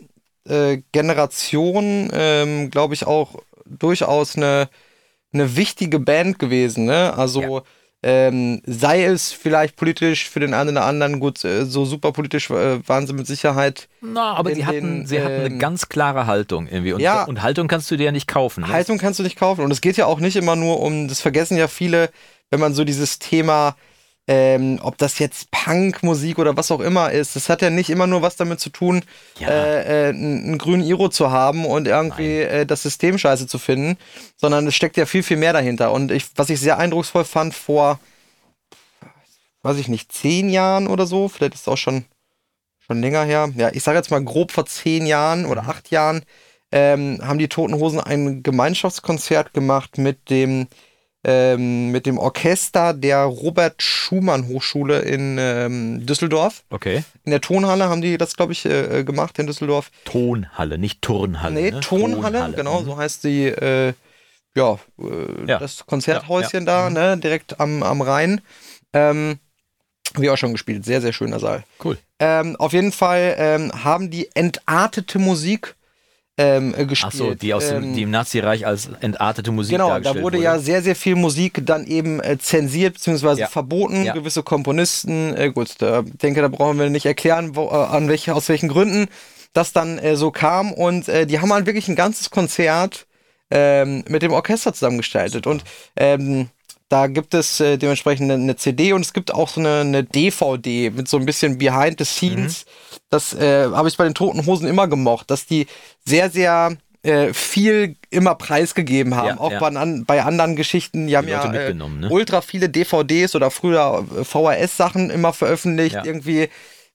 äh, Generationen, ähm, glaube ich, auch durchaus eine, eine wichtige Band gewesen. Ne? Also ähm, sei es vielleicht politisch für den einen oder anderen, gut, äh, so super politisch äh, waren sie mit Sicherheit. Na, aber sie hatten, den, sie hatten eine ähm, ganz klare Haltung irgendwie. Und, Ja. und Haltung kannst du dir ja nicht kaufen. Ne? Haltung kannst du nicht kaufen. Und es geht ja auch nicht immer nur um, das vergessen ja viele, wenn man so dieses Thema, ähm, ob das jetzt Punkmusik oder was auch immer ist, das hat ja nicht immer nur was damit zu tun, Ja. äh, äh, einen grünen Iro zu haben und irgendwie äh, das System scheiße zu finden, sondern es steckt ja viel, viel mehr dahinter. Und ich, was ich sehr eindrucksvoll fand vor, weiß ich nicht, zehn Jahren oder so, vielleicht ist es auch schon, schon länger her, ja, ich sage jetzt mal grob vor zehn Jahren oder acht Jahren, ähm, haben die Toten Hosen ein Gemeinschaftskonzert gemacht mit dem ähm, mit dem Orchester der Robert Schumann Hochschule in ähm, Düsseldorf. Okay. In der Tonhalle haben die das, glaube ich, äh, äh, gemacht in Düsseldorf. Tonhalle, nicht Turnhalle. nee, ne? Tonhalle, genau, Mhm. so heißt die, äh, ja, äh, Ja. das Konzerthäuschen Ja, ja. da, ne, direkt am, am Rhein. Ähm, wir auch schon gespielt, sehr, sehr schöner Saal. Cool. Ähm, auf jeden Fall ähm, haben die entartete Musik ähm, äh, gespielt. Ach so, die aus dem, Ähm, die im Nazireich als entartete Musik Genau, da dargestellt wurde ja sehr, sehr viel Musik dann eben äh, zensiert bzw. Ja. verboten. Ja. Gewisse Komponisten, äh, gut, da denke, da brauchen wir nicht erklären, wo, äh, an welche, aus welchen Gründen das dann äh, so kam. Und äh, die haben halt wirklich ein ganzes Konzert ähm, mit dem Orchester zusammengestaltet. Und ähm, da gibt es äh, dementsprechend eine, eine CD und es gibt auch so eine, eine DVD mit so ein bisschen Behind the Scenes. Das äh, habe ich bei den Toten Hosen immer gemocht, dass die sehr, sehr äh, viel immer preisgegeben haben. Ja, auch ja. Bei, an, bei anderen Geschichten. Die haben Leute ja äh, ne? ultra viele DVDs oder früher äh, VHS-Sachen immer veröffentlicht. Ja. Irgendwie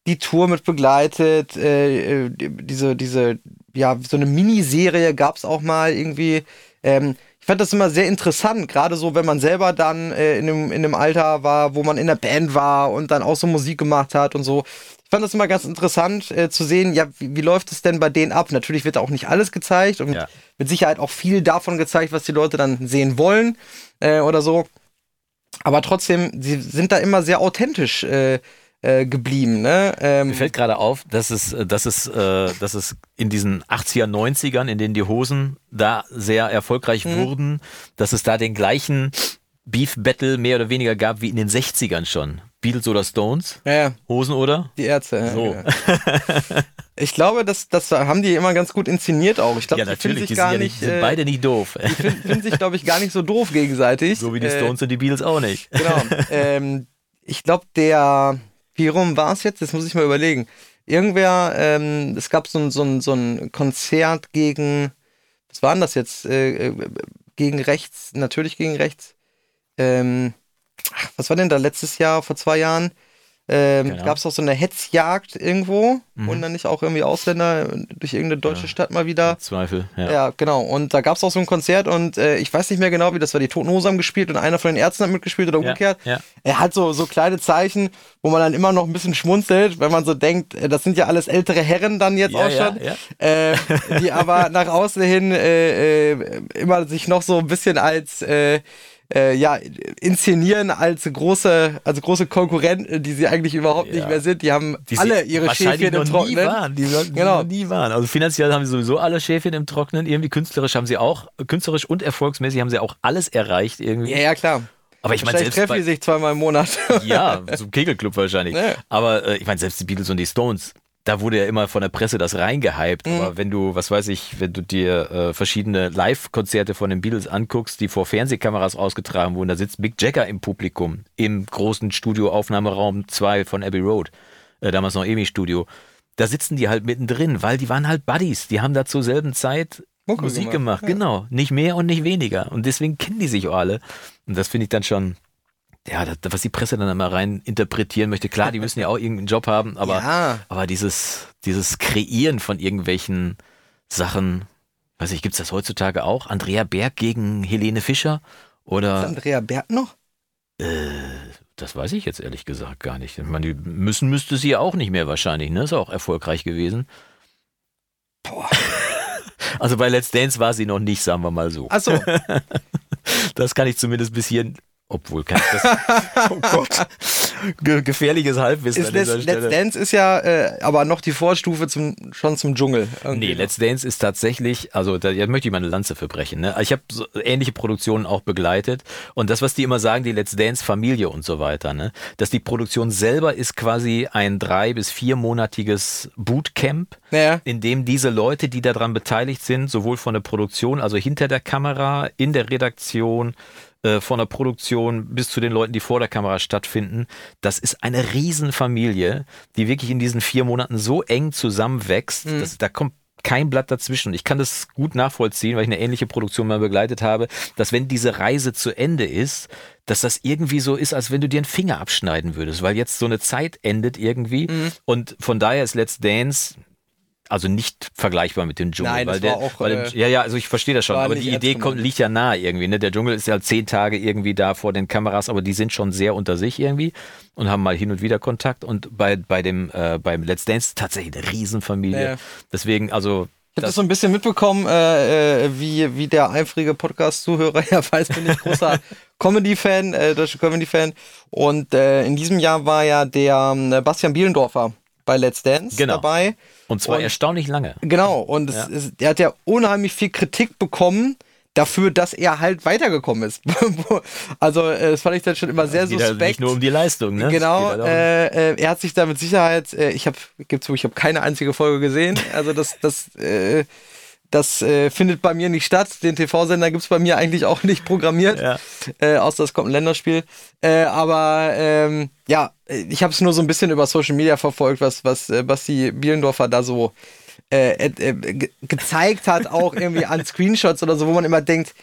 die Tour mit begleitet. Äh, die- diese, diese, ja, so eine Miniserie gab es auch mal irgendwie. Ähm, ich fand das immer sehr interessant, gerade so, wenn man selber dann äh, in, einem, in einem Alter war, wo man in der Band war und dann auch so Musik gemacht hat und so. Ich fand das immer ganz interessant äh, zu sehen, ja, wie, wie läuft es denn bei denen ab? Natürlich wird da auch nicht alles gezeigt und Ja. mit Sicherheit auch viel davon gezeigt, was die Leute dann sehen wollen äh, oder so. Aber trotzdem, sie sind da immer sehr authentisch äh, äh, geblieben. Ne? Ähm, Mir fällt gerade auf, dass es, äh, dass, es, äh, dass es in diesen 80er, 90ern, in denen die Hosen da sehr erfolgreich Mhm. wurden, dass es da den gleichen Beef-Battle mehr oder weniger gab wie in den 60ern schon. Beatles oder Stones? ja, Hosen oder? die Ärzte. ja, So. ja. Ich glaube, das, das haben die immer ganz gut inszeniert auch. Ich glaube, Ja, die natürlich, sich die sind, gar ja nicht, sind äh, beide nicht doof. die finden, finden sich, glaube ich, gar nicht so doof gegenseitig. so wie die Äh, Stones und die Beatles auch nicht. Genau. ähm, ich glaube, der, wie rum war es jetzt? Das muss ich mal überlegen. irgendwer, ähm, es gab so ein, so, ein, so ein Konzert gegen, was war denn das jetzt? Äh, äh, gegen rechts, natürlich gegen rechts. Ähm, ach, was war denn da letztes Jahr, vor zwei Jahren? Ähm, Genau. Gab es auch so eine Hetzjagd irgendwo Mhm. und dann nicht auch irgendwie Ausländer durch irgendeine deutsche Ja. Stadt mal wieder. Zweifel, ja. Ja, genau. Und da gab es auch so ein Konzert und äh, ich weiß nicht mehr genau, wie das war. Die Toten Hosen haben gespielt und einer von den Ärzten hat mitgespielt oder umgekehrt. ja. Er hat so, so kleine Zeichen, wo man dann immer noch ein bisschen schmunzelt, wenn man so denkt, äh, das sind ja alles ältere Herren dann jetzt auch schon. Äh, die aber nach außen hin äh, äh, immer sich noch so ein bisschen als äh, ja, inszenieren als große, als große Konkurrenten, die sie eigentlich überhaupt nicht Ja. mehr sind. Die haben Die alle ihre Schäfchen im Trockenen. waren. Die sollten Genau. noch nie waren. Also finanziell haben sie sowieso alle Schäfchen im Trocknen. Irgendwie künstlerisch haben sie auch, künstlerisch und erfolgsmäßig haben sie auch alles erreicht irgendwie. Ja, ja, klar. Aber ich meine, selbst treffen die sich zweimal im Monat. ja, zum Kegelclub wahrscheinlich. Ja. Aber äh, ich meine, selbst die Beatles und die Stones, da wurde ja immer von der Presse das reingehypt. Mhm. Aber wenn du, was weiß ich, wenn du dir äh, verschiedene Live-Konzerte von den Beatles anguckst, die vor Fernsehkameras ausgetragen wurden, da sitzt Mick Jagger im Publikum, im großen Studioaufnahmeraum 2 von Abbey Road, äh, damals noch EMI-Studio. Da sitzen die halt mittendrin, weil die waren halt Buddies. Die haben da zur selben Zeit Mucke Musik gemacht, gemacht. Genau. Nicht mehr und nicht weniger. Und deswegen kennen die sich auch alle. Und das finde ich dann schon, ja, das, was die Presse dann immer rein interpretieren möchte. Klar, die müssen ja auch irgendeinen Job haben, aber, ja. aber dieses, dieses Kreieren von irgendwelchen Sachen, weiß ich, gibt's das heutzutage auch? Andrea Berg gegen Helene Fischer? Ist Oder Andrea Berg noch? das weiß ich jetzt ehrlich gesagt gar nicht. Ich meine, die müssen müsste sie ja auch nicht mehr wahrscheinlich, ne? Ist auch erfolgreich gewesen. Boah. Also bei Let's Dance war sie noch nicht, sagen wir mal so. Achso, Das kann ich zumindest bis hierhin, obwohl kann ich das. oh Gott. Ge gefährliches Halbwissen ist an Let's, dieser Stelle. Let's Dance ist ja äh, aber noch die Vorstufe zum, schon zum Dschungel. irgendwie Nee. Let's Dance ist tatsächlich, also da ja, möchte ich mal eine Lanze für brechen. Ne? Ich habe so ähnliche Produktionen auch begleitet und das, was die immer sagen, die Let's Dance Familie und so weiter, ne? dass die Produktion selber ist quasi ein drei- bis viermonatiges Bootcamp, Naja. in dem diese Leute, die daran beteiligt sind, sowohl von der Produktion, also hinter der Kamera, in der Redaktion, äh, von der Produktion bis zu den Leuten, die vor der Kamera stattfinden. Das ist eine Riesenfamilie, die wirklich in diesen vier Monaten so eng zusammenwächst, dass da kommt kein Blatt dazwischen. Ich kann das gut nachvollziehen, weil ich eine ähnliche Produktion mal begleitet habe, dass wenn diese Reise zu Ende ist, dass das irgendwie so ist, als wenn du dir einen Finger abschneiden würdest, weil jetzt so eine Zeit endet irgendwie. Und von daher ist Let's Dance also nicht vergleichbar mit dem Dschungel. Nein, das weil der, war auch, weil äh, ja, ja, also ich verstehe das schon, aber die Idee kommt, liegt ja nahe irgendwie. Ne? Der Dschungel ist ja zehn Tage irgendwie da vor den Kameras, aber die sind schon sehr unter sich irgendwie und haben mal hin und wieder Kontakt. Und bei, bei dem, äh, beim Let's Dance tatsächlich eine Riesenfamilie. Ja. Deswegen, also Ich habe das so ein bisschen mitbekommen, äh, äh, wie, wie der eifrige Podcast-Zuhörer ja weiß, bin ich großer Comedy-Fan, äh, deutscher Comedy-Fan. Und äh, in diesem Jahr war ja der ähm, Bastian Bielendorfer bei Let's Dance Genau. dabei. und zwar Und- erstaunlich lange. Genau, und es Ja. er hat ja unheimlich viel Kritik bekommen dafür, dass er halt weitergekommen ist. also, äh, das fand ich dann schon immer sehr Es geht halt suspekt. nicht nur um die Leistung, ne? Genau, halt äh, äh, er hat sich da mit Sicherheit, äh, ich habe, gibt's wo, ich habe keine einzige Folge gesehen. Also das, das, äh, das äh, findet bei mir nicht statt. Den TV-Sender gibt's bei mir eigentlich auch nicht programmiert, Ja. äh, außer es kommt ein Länderspiel. Äh, aber ähm, ja, ich habe es nur so ein bisschen über Social Media verfolgt, was, was äh, Basti Bielendorfer da so äh, äh, äh, ge gezeigt hat, auch irgendwie an Screenshots oder so, wo man immer denkt,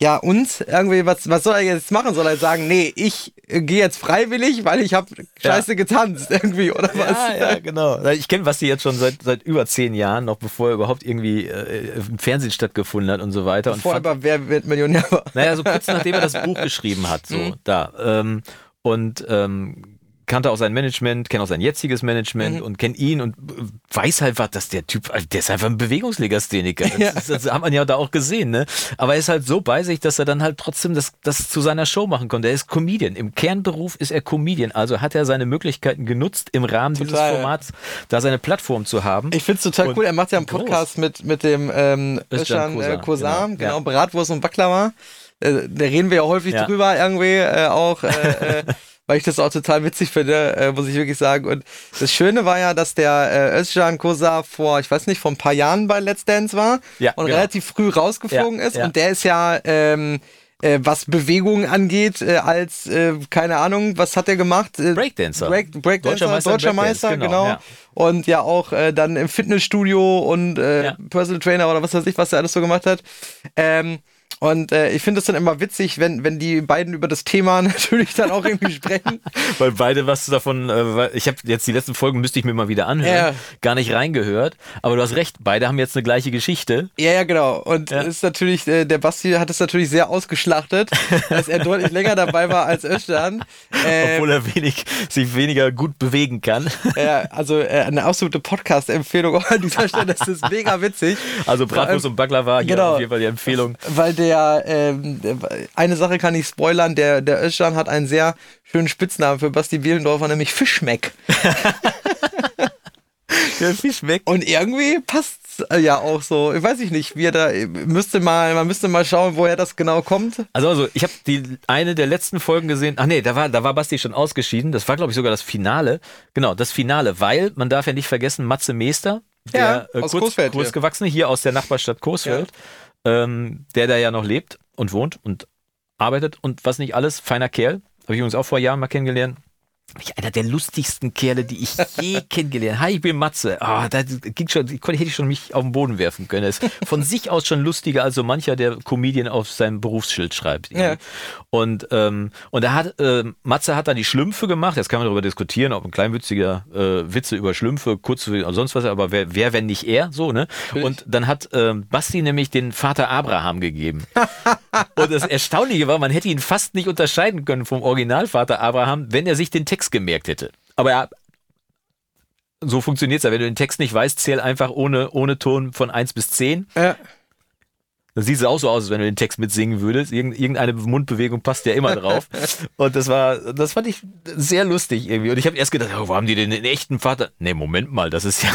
ja, und irgendwie, was, was soll er jetzt machen? Soll er sagen, nee, ich äh, gehe jetzt freiwillig, weil ich habe scheiße getanzt irgendwie oder was? Ja, ja, genau. Ich kenne Basti jetzt schon seit, seit über zehn Jahren, noch bevor er überhaupt irgendwie äh, im Fernsehen stattgefunden hat und so weiter. Und Vorher fand- aber Wer wird Millionär war. Naja, so kurz nachdem er das Buch geschrieben hat, so da. Ähm, und ähm, kannte auch sein Management, kennt auch sein jetziges Management und kennt ihn und weiß halt was, dass der Typ, also der ist einfach ein Bewegungslegastheniker. Das, Ja. ist, das hat man ja da auch gesehen, ne? Aber er ist halt so bei sich, dass er dann halt trotzdem das, das zu seiner Show machen konnte. Er ist Comedian. Im Kernberuf ist er Comedian. Also hat er seine Möglichkeiten genutzt, im Rahmen dieses Total. Formats da seine Plattform zu haben. Ich find's total Und cool. Er macht ja einen groß. Podcast mit, mit dem ähm, Özcan Özcan äh, Kosa, Kosa, genau. genau. Bratwurst und Baklava. Äh, da reden wir ja häufig Ja. drüber irgendwie äh, auch, äh, äh, weil ich das auch total witzig finde, äh, muss ich wirklich sagen. Und das Schöne war ja, dass der äh, Özcan Kosa vor, ich weiß nicht, vor ein paar Jahren bei Let's Dance war Ja, und genau. relativ früh rausgeflogen Ja, ist. ja. Und der ist ja ähm, äh, was Bewegungen angeht, äh, als, äh, keine Ahnung, was hat er gemacht? Äh, Breakdancer. Break, Breakdancer, Deutscher Meister deutscher Meister, genau. genau. Und ja auch äh, dann im Fitnessstudio und äh. Personal Trainer oder was weiß ich, was er alles so gemacht hat. Ähm, und äh, ich finde es dann immer witzig, wenn, wenn die beiden über das Thema natürlich dann auch irgendwie sprechen. Weil beide was davon, äh, ich habe jetzt die letzten Folgen müsste ich mir mal wieder anhören, Ja. gar nicht reingehört, aber du hast recht, beide haben jetzt eine gleiche Geschichte. Ja, ja, genau. Und Ja. ist natürlich, äh, der Basti hat es natürlich sehr ausgeschlachtet, dass er deutlich länger dabei war als Özcan. Ähm, Obwohl er wenig, sich weniger gut bewegen kann. ja, also äh, eine absolute Podcast-Empfehlung auch an dieser Stelle. Das ist mega witzig. Also Bratwurst und Baklava, Genau. auf jeden Fall die Empfehlung. Weil der, ähm, eine Sache kann ich spoilern, der, der Özcan hat einen sehr schönen Spitznamen für Basti Bielendorfer, nämlich Fischmeck. Der Fisch weg. Und irgendwie passt ja auch so. Ich weiß ich nicht, wie er da, müsste mal, man müsste mal schauen, woher das genau kommt. Also, also ich habe die eine der letzten Folgen gesehen. Ach nee, da war, da war Basti schon ausgeschieden. Das war, glaube ich, sogar das Finale. Genau, das Finale, weil man darf ja nicht vergessen, Matze Meester, Ja, der äh, aus kurz, Coesfeld hier. kurzgewachsene hier aus der Nachbarstadt Coesfeld, ähm, der da ja noch lebt und wohnt und arbeitet und was nicht alles, feiner Kerl. Habe ich übrigens auch vor Jahren mal kennengelernt. Ich, einer der lustigsten Kerle, die ich je kennengelernt habe. Hi, ich bin Matze. Ah, da ging schon, ich hätte ich schon mich auf den Boden werfen können. Er ist von sich aus schon lustiger als so mancher, der Comedian auf seinem Berufsschild schreibt. Ja. Und, ähm, und da hat, äh, Matze hat dann die Schlümpfe gemacht. Jetzt kann man darüber diskutieren, ob ein kleinwitziger äh, Witze über Schlümpfe, kurz oder sonst was, aber wer, wer wenn nicht er, so, ne? Und dann hat ähm, Basti nämlich den Vater Abraham gegeben. Und das Erstaunliche war, man hätte ihn fast nicht unterscheiden können vom Originalvater Abraham, wenn er sich den Text gemerkt hätte. Aber er, so funktioniert es ja. Wenn du den Text nicht weißt, zähl einfach ohne, ohne Ton von 1 bis 10. Ja. Dann sieht es auch so aus, als wenn du den Text mitsingen würdest. Irgend, irgendeine Mundbewegung passt ja immer drauf. Und das war, das fand ich sehr lustig irgendwie. Und ich habe erst gedacht, oh, wo haben die denn den echten Vater? Nee, Moment mal, das ist ja.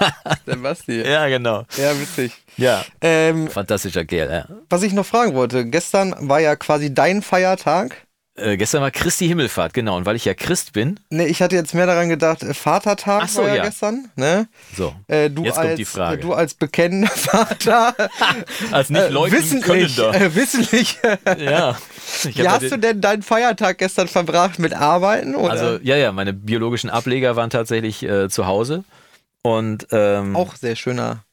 Der Basti. ja, genau. Ja, witzig. Ja. Ähm, Fantastischer Kerl, ja. was ich noch fragen wollte, gestern war ja quasi dein Feiertag. Äh, gestern war Christi Himmelfahrt, genau. Und weil ich ja Christ bin, Ne, ich hatte jetzt mehr daran gedacht, äh, Vatertag so, war ja, ja. gestern, ne? so. Äh, du Jetzt als, kommt die Frage. äh, Du als bekennender Vater. Als nicht äh, leugnen wissentlich, äh, wissentlich. Ja. Wie hast du den- denn deinen Feiertag gestern verbracht mit Arbeiten? Oder? Also, ja, ja, meine biologischen Ableger waren tatsächlich zu Hause. Und ähm, auch sehr schöner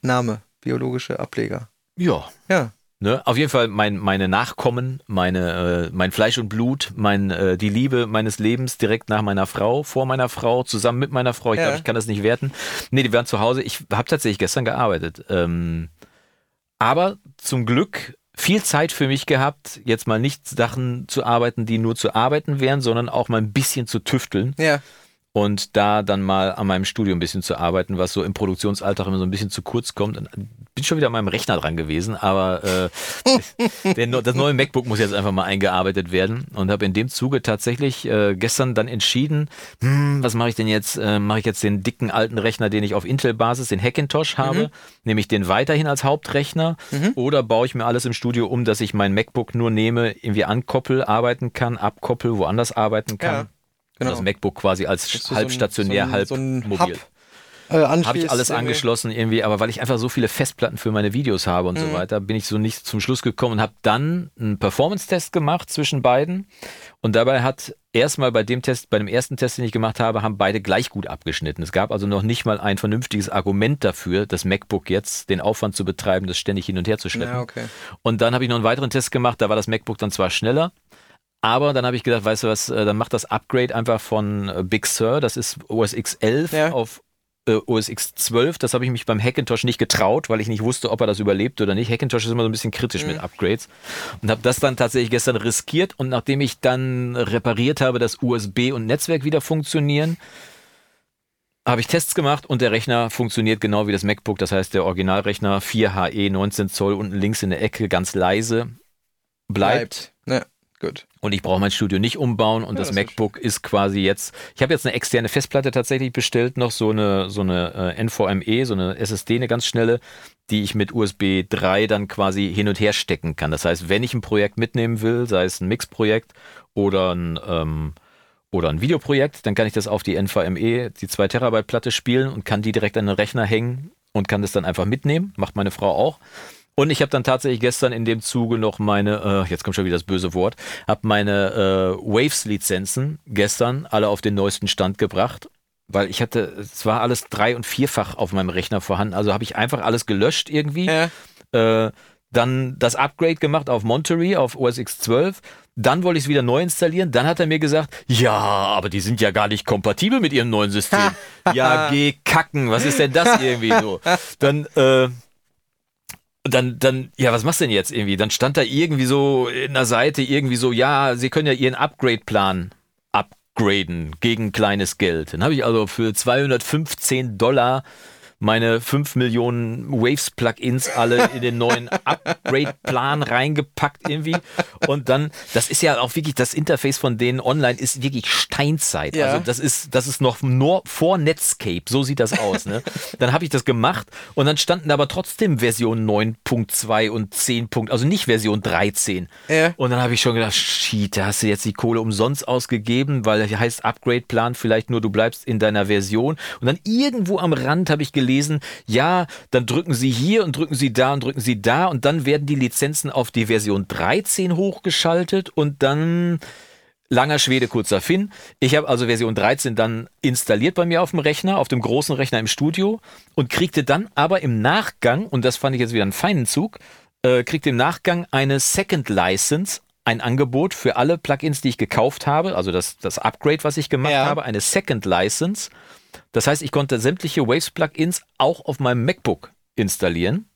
Name, biologische Ableger. ja, Ja. Ne? Auf jeden Fall mein, meine Nachkommen, meine, äh, mein Fleisch und Blut, mein, äh, die Liebe meines Lebens direkt nach meiner Frau, vor meiner Frau, zusammen mit meiner Frau. Ich Ja. glaube, ich kann das nicht werten. Nee, die waren zu Hause. Ich habe tatsächlich gestern gearbeitet. Ähm, aber zum Glück viel Zeit für mich gehabt, jetzt mal nicht Sachen zu arbeiten, die nur zu arbeiten wären, sondern auch mal ein bisschen zu tüfteln Ja. Und da dann mal an meinem Studio ein bisschen zu arbeiten, was so im Produktionsalltag immer so ein bisschen zu kurz kommt. Und bin schon wieder an meinem Rechner dran gewesen, aber äh, der, das neue MacBook muss jetzt einfach mal eingearbeitet werden und habe in dem Zuge tatsächlich äh, gestern dann entschieden, hm, was mache ich denn jetzt? Äh, mache ich jetzt den dicken alten Rechner, den ich auf Intel-Basis, den Hackintosh habe, nehme ich den weiterhin als Hauptrechner oder baue ich mir alles im Studio um, dass ich mein MacBook nur nehme, irgendwie ankoppel, arbeiten kann, abkoppel, woanders arbeiten kann. Ja, genau. Das MacBook quasi als so halb ein- stationär, so halb so mobil. Äh, Habe ich alles angeschlossen irgendwie, aber weil ich einfach so viele Festplatten für meine Videos habe und Mhm. so weiter, bin ich so nicht zum Schluss gekommen und habe dann einen Performance-Test gemacht zwischen beiden. Und dabei hat erstmal bei dem Test, bei dem ersten Test, den ich gemacht habe, haben beide gleich gut abgeschnitten. Es gab also noch nicht mal ein vernünftiges Argument dafür, das MacBook jetzt den Aufwand zu betreiben, das ständig hin und her zu schleppen. Ja, okay. Und dann habe ich noch einen weiteren Test gemacht, da war das MacBook dann zwar schneller, aber dann habe ich gedacht, weißt du was, äh, dann mach das Upgrade einfach von äh, Big Sur, das ist OS X 11 Ja. auf äh, OS X 12. Das habe ich mich beim Hackintosh nicht getraut, weil ich nicht wusste, ob er das überlebt oder nicht. Hackintosh ist immer so ein bisschen kritisch mit Upgrades. Und habe das dann tatsächlich gestern riskiert und nachdem ich dann repariert habe, dass USB und Netzwerk wieder funktionieren, habe ich Tests gemacht und der Rechner funktioniert genau wie das MacBook. Das heißt, der Originalrechner 4HE 19 Zoll unten links in der Ecke ganz leise bleibt. Ja, gut. Und ich brauche mein Studio nicht umbauen und Ja, das das ist MacBook ist quasi jetzt. Ich habe jetzt eine externe Festplatte tatsächlich bestellt, noch so eine, so eine äh, NVMe, so eine SSD, eine ganz schnelle, die ich mit USB 3 dann quasi hin und her stecken kann. Das heißt, wenn ich ein Projekt mitnehmen will, sei es ein Mix-Projekt oder ein, ähm, oder ein Videoprojekt, dann kann ich das auf die NVMe, die 2 Terabyte Platte spielen und kann die direkt an den Rechner hängen und kann das dann einfach mitnehmen. Macht meine Frau auch. Und ich habe dann tatsächlich gestern in dem Zuge noch meine, äh, jetzt kommt schon wieder das böse Wort, habe meine äh, Waves-Lizenzen gestern alle auf den neuesten Stand gebracht. Weil ich hatte, es war alles drei- und vierfach auf meinem Rechner vorhanden. Also habe ich einfach alles gelöscht irgendwie. Ja. Äh, dann das Upgrade gemacht auf Monterey, auf OS X 12. Dann wollte ich es wieder neu installieren. Dann hat er mir gesagt, ja, aber die sind ja gar nicht kompatibel mit ihrem neuen System. ja, geh kacken. Was ist denn das irgendwie so? Dann, äh, dann, dann, ja, was machst du denn jetzt irgendwie? Dann stand da irgendwie so in der Seite irgendwie so, ja, sie können ja ihren Upgrade-Plan upgraden gegen kleines Geld. Dann habe ich also für 215 Dollar meine 5 Millionen Waves-Plugins alle in den neuen Upgrade-Plan reingepackt irgendwie. Und dann, das ist ja auch wirklich, das Interface von denen online ist wirklich Steinzeit. Ja. Also das ist, das ist noch nur vor Netscape, so sieht das aus. Ne? Dann habe ich das gemacht und dann standen aber trotzdem Version 9.2 und 10. also nicht Version 13. Ja. Und dann habe ich schon gedacht, shit, da hast du jetzt die Kohle umsonst ausgegeben, weil hier heißt Upgrade-Plan vielleicht nur, du bleibst in deiner Version. Und dann irgendwo am Rand habe ich gelesen, ja, dann drücken Sie hier und drücken Sie da und drücken Sie da und dann werden die Lizenzen auf die Version 13 hochgeschaltet und dann Langer Schwede, kurzer Finn. Ich habe also Version 13 dann installiert bei mir auf dem Rechner, auf dem großen Rechner im Studio und kriegte dann aber im Nachgang, und das fand ich jetzt wieder einen feinen Zug, äh, kriegte im Nachgang eine Second License, ein Angebot für alle Plugins, die ich gekauft habe, also das, das Upgrade, was ich gemacht Ja. habe, eine Second License. Das heißt, ich konnte sämtliche Waves-Plugins auch auf meinem MacBook installieren.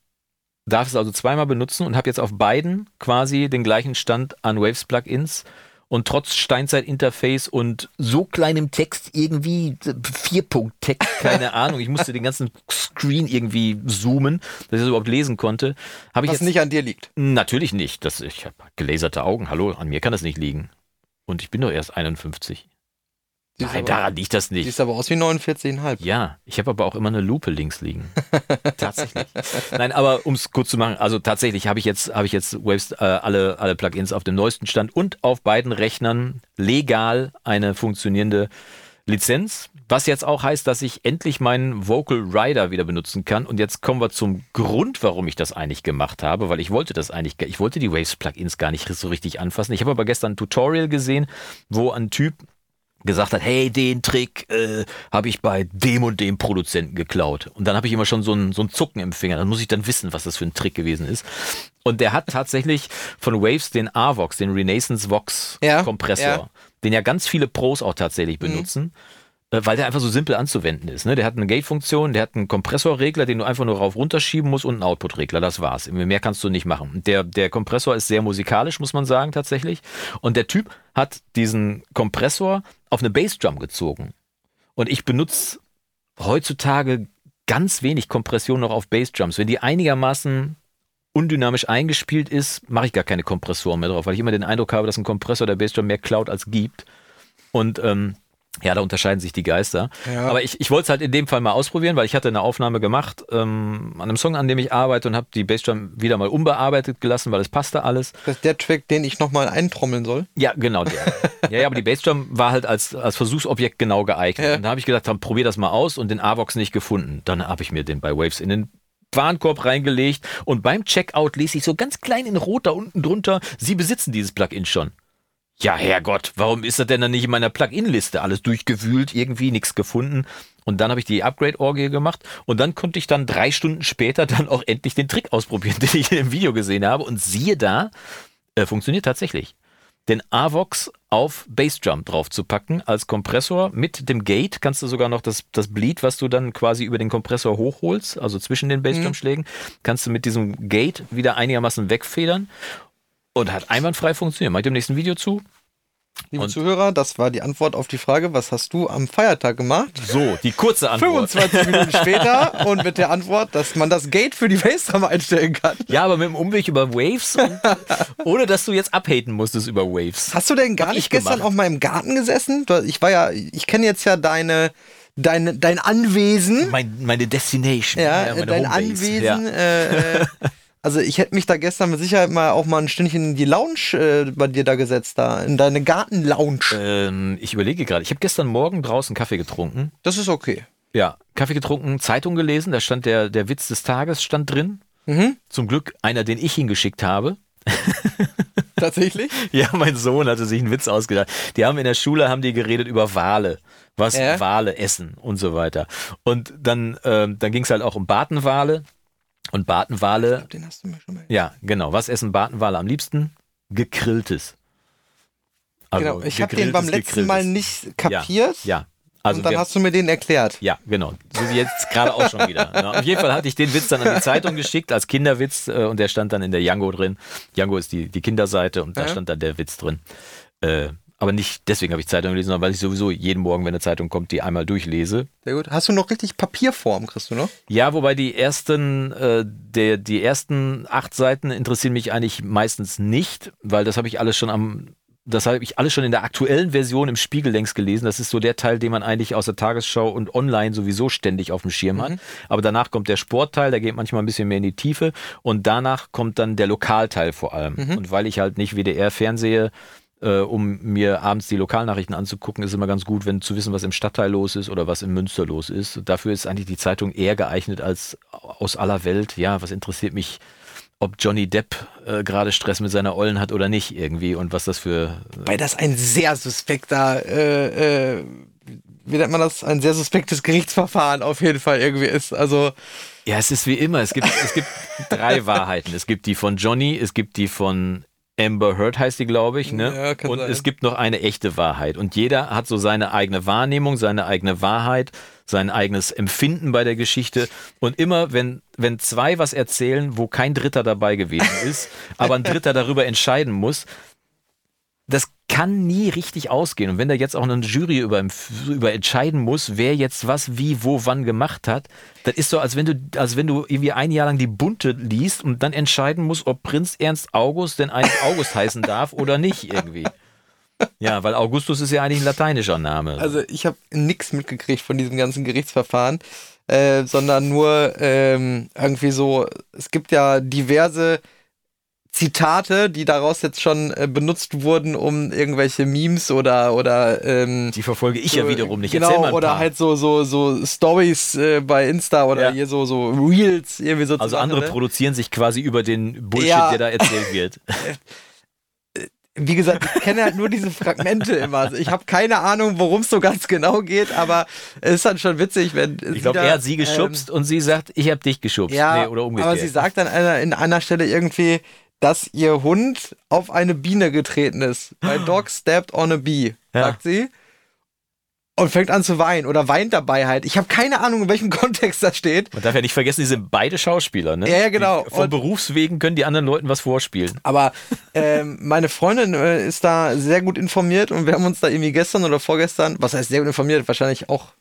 Darf es also zweimal benutzen und habe jetzt auf beiden quasi den gleichen Stand an Waves-Plugins und trotz Steinzeit-Interface und so kleinem Text irgendwie, Vierpunkt-Text, keine Ahnung, ich musste den ganzen Screen irgendwie zoomen, dass ich das überhaupt lesen konnte, ich Was jetzt nicht an dir liegt. natürlich nicht. Das, ich habe gelaserte Augen, hallo, an mir kann das nicht liegen. Und ich bin doch erst 51. Nein, aber- daran liegt das nicht. Siehst aber aus wie 49,5. Ja, ich habe aber auch immer eine Lupe links liegen. tatsächlich. Nein, aber um es kurz zu machen, also tatsächlich habe ich jetzt habe ich jetzt Waves äh, alle alle Plugins auf dem neuesten Stand und auf beiden Rechnern legal eine funktionierende Lizenz, was jetzt auch heißt, dass ich endlich meinen Vocal Rider wieder benutzen kann. Und jetzt kommen wir zum Grund, warum ich das eigentlich gemacht habe, weil ich wollte das eigentlich, ich wollte die Waves Plugins gar nicht so richtig anfassen. Ich habe aber gestern ein Tutorial gesehen, wo ein Typ gesagt hat, hey, den Trick äh, habe ich bei dem und dem Produzenten geklaut. Und dann habe ich immer schon so ein, so ein Zucken im Finger. Dann muss ich dann wissen, was das für ein Trick gewesen ist. Und der hat tatsächlich von Waves den AVOX, den Renaissance Vox Ja, Kompressor, ja. den ja ganz viele Pros auch tatsächlich benutzen. äh, Weil der einfach so simpel anzuwenden ist. Ne? Der hat eine Gate-Funktion, der hat einen Kompressorregler, den du einfach nur rauf runterschieben musst und einen Output-Regler. Das war's. Mehr kannst du nicht machen. Der, der Kompressor ist sehr musikalisch, muss man sagen, tatsächlich. Und der Typ hat diesen Kompressor auf eine Bassdrum gezogen. Und ich benutze heutzutage ganz wenig Kompression noch auf Bassdrums. Wenn die einigermaßen undynamisch eingespielt ist, mache ich gar keine Kompressoren mehr drauf, weil ich immer den Eindruck habe, dass ein Kompressor der Bassdrum mehr klaut als gibt. Und ähm, ja, da unterscheiden sich die Geister. Ja. Aber ich, ich wollte es halt in dem Fall mal ausprobieren, weil ich hatte eine Aufnahme gemacht ähm, an einem Song, an dem ich arbeite und habe die Bassdrum wieder mal unbearbeitet gelassen, weil es passte alles. Das ist der Track, den ich nochmal eintrommeln soll. Ja, genau der. ja, ja, aber die Bassdrum war halt als, als Versuchsobjekt genau geeignet. Ja. Und da habe ich gedacht, dann probier das mal aus und den AVOX nicht gefunden. Dann habe ich mir den bei Waves in den Warenkorb reingelegt und beim Checkout lese ich so ganz klein in Rot da unten drunter, Sie besitzen dieses Plugin schon. Ja, Herrgott, warum ist das denn dann nicht in meiner Plugin-Liste? Alles durchgewühlt, irgendwie nichts gefunden. Und dann habe ich die Upgrade-Orgie gemacht und dann konnte ich dann drei Stunden später dann auch endlich den Trick ausprobieren, den ich im Video gesehen habe. Und siehe da, äh, funktioniert tatsächlich. Den AVOX auf Bassdrum drauf zu packen als Kompressor mit dem Gate kannst du sogar noch das, das Bleed, was du dann quasi über den Kompressor hochholst, also zwischen den Bassdrum-Schlägen, kannst du mit diesem Gate wieder einigermaßen wegfedern und hat einwandfrei funktioniert. Mach ich dem nächsten Video zu. Liebe Und- Zuhörer, das war die Antwort auf die Frage, was hast du am Feiertag gemacht? So, die kurze Antwort. 25 Minuten später und mit der Antwort, dass man das Gate für die Bassdrum einstellen kann. Ja, aber mit dem Umweg über Waves, und, ohne dass du jetzt abhaten musstest über Waves. Hast du denn gar Hab ich nicht gestern gemacht. auf meinem Garten gesessen? Ich war ja, ich kenne jetzt ja deine, deine, dein Anwesen. Mein, meine Destination. Ja, meine dein Homebase. Anwesen. Ja. Äh, äh, also ich hätte mich da gestern mit Sicherheit mal auch mal ein Stündchen in die Lounge äh, bei dir da gesetzt, da in deine Gartenlounge. Ähm, ich überlege gerade. Ich habe gestern Morgen draußen Kaffee getrunken. Das ist okay. Ja, Kaffee getrunken, Zeitung gelesen. Da stand der, der Witz des Tages stand drin. Mhm. Zum Glück einer, den ich hingeschickt habe. Tatsächlich? Ja, mein Sohn hatte sich einen Witz ausgedacht. Die haben in der Schule haben die geredet über Wale, was Ja. Wale essen und so weiter. Und dann, ähm, dann ging es halt auch um Bartenwale. Und Bartenwale, Den hast du mir schon mal. ja, genau. Was essen Bartenwale am liebsten? Gegrilltes. Also genau. Ich habe den beim letzten Mal nicht kapiert. Ja, ja. Also und dann hast du mir den erklärt. ja, genau. So wie jetzt gerade auch schon wieder. Ja, auf jeden Fall hatte ich den Witz dann an die Zeitung geschickt als Kinderwitz äh, und der stand dann in der Django drin. Django ist die, die Kinderseite und da Ja. stand dann der Witz drin. Äh, aber nicht deswegen habe ich Zeitung gelesen, sondern weil ich sowieso jeden Morgen, wenn eine Zeitung kommt, die einmal durchlese. Sehr gut. Hast du noch richtig Papierform, kriegst du noch? Ja, wobei die ersten, äh, der, die ersten acht Seiten interessieren mich eigentlich meistens nicht, weil das habe ich alles schon am, das habe ich alles schon in der aktuellen Version im Spiegel längst gelesen. Das ist so der Teil, den man eigentlich aus der Tagesschau und online sowieso ständig auf dem Schirm hat. Aber danach kommt der Sportteil, der geht manchmal ein bisschen mehr in die Tiefe und danach kommt dann der Lokalteil vor allem. Und weil ich halt nicht WDR fernsehe, äh, um mir abends die Lokalnachrichten anzugucken, ist immer ganz gut, wenn zu wissen, was im Stadtteil los ist oder was in Münster los ist. Dafür ist eigentlich die Zeitung eher geeignet als aus aller Welt. Ja, was interessiert mich, ob Johnny Depp äh, gerade Stress mit seiner Ollen hat oder nicht irgendwie und was das für Weil das ein sehr suspekter, äh, äh, wie nennt man das? Ein sehr suspektes Gerichtsverfahren auf jeden Fall irgendwie ist. Also, Ja, es ist wie immer. Es gibt, es gibt drei Wahrheiten. Es gibt die von Johnny, es gibt die von Amber Heard heißt die, glaube ich, ne? Ja, und sein. es gibt noch eine echte Wahrheit. Und jeder hat so seine eigene Wahrnehmung, seine eigene Wahrheit, sein eigenes Empfinden bei der Geschichte. Und immer, wenn, wenn zwei was erzählen, wo kein Dritter dabei gewesen ist, aber ein Dritter darüber entscheiden muss, das kann nie richtig ausgehen. Und wenn da jetzt auch eine Jury über, über entscheiden muss, wer jetzt was, wie, wo, wann gemacht hat, das ist so, als wenn du, als wenn du irgendwie ein Jahr lang die Bunte liest und dann entscheiden musst, ob Prinz Ernst August denn eigentlich August heißen darf oder nicht irgendwie. Ja, weil Augustus ist ja eigentlich ein lateinischer Name. also ich habe nichts mitgekriegt von diesem ganzen Gerichtsverfahren, äh, sondern nur ähm, irgendwie so, es gibt ja diverse Zitate, die daraus jetzt schon äh, benutzt wurden, um irgendwelche Memes oder oder ähm, die verfolge ich ja so, wiederum nicht. Genau, oder halt so so so Stories äh, bei Insta oder Ja. hier so so Reels irgendwie so. also andere ne? produzieren sich quasi über den Bullshit, Ja. der da erzählt wird. Wie gesagt, ich kenne halt nur diese Fragmente immer. Also ich habe keine Ahnung, worum es so ganz genau geht, aber es ist dann schon witzig, wenn Ich glaube, er hat sie geschubst und sie sagt, ich habe dich geschubst. Ähm, ja, nee, oder umgekehrt. aber sie sagt dann in einer Stelle irgendwie, dass ihr Hund auf eine Biene getreten ist. My dog stepped on a bee, Ja. sagt sie. Und fängt an zu weinen oder weint dabei halt. Ich habe keine Ahnung, in welchem Kontext das steht. Man darf ja nicht vergessen, die sind beide Schauspieler, ne? Ja, ja, genau. Die, von Und- Berufswegen können die anderen Leuten was vorspielen. Aber ähm, meine Freundin äh, ist da sehr gut informiert und wir haben uns da irgendwie gestern oder vorgestern, was heißt sehr gut informiert, wahrscheinlich auch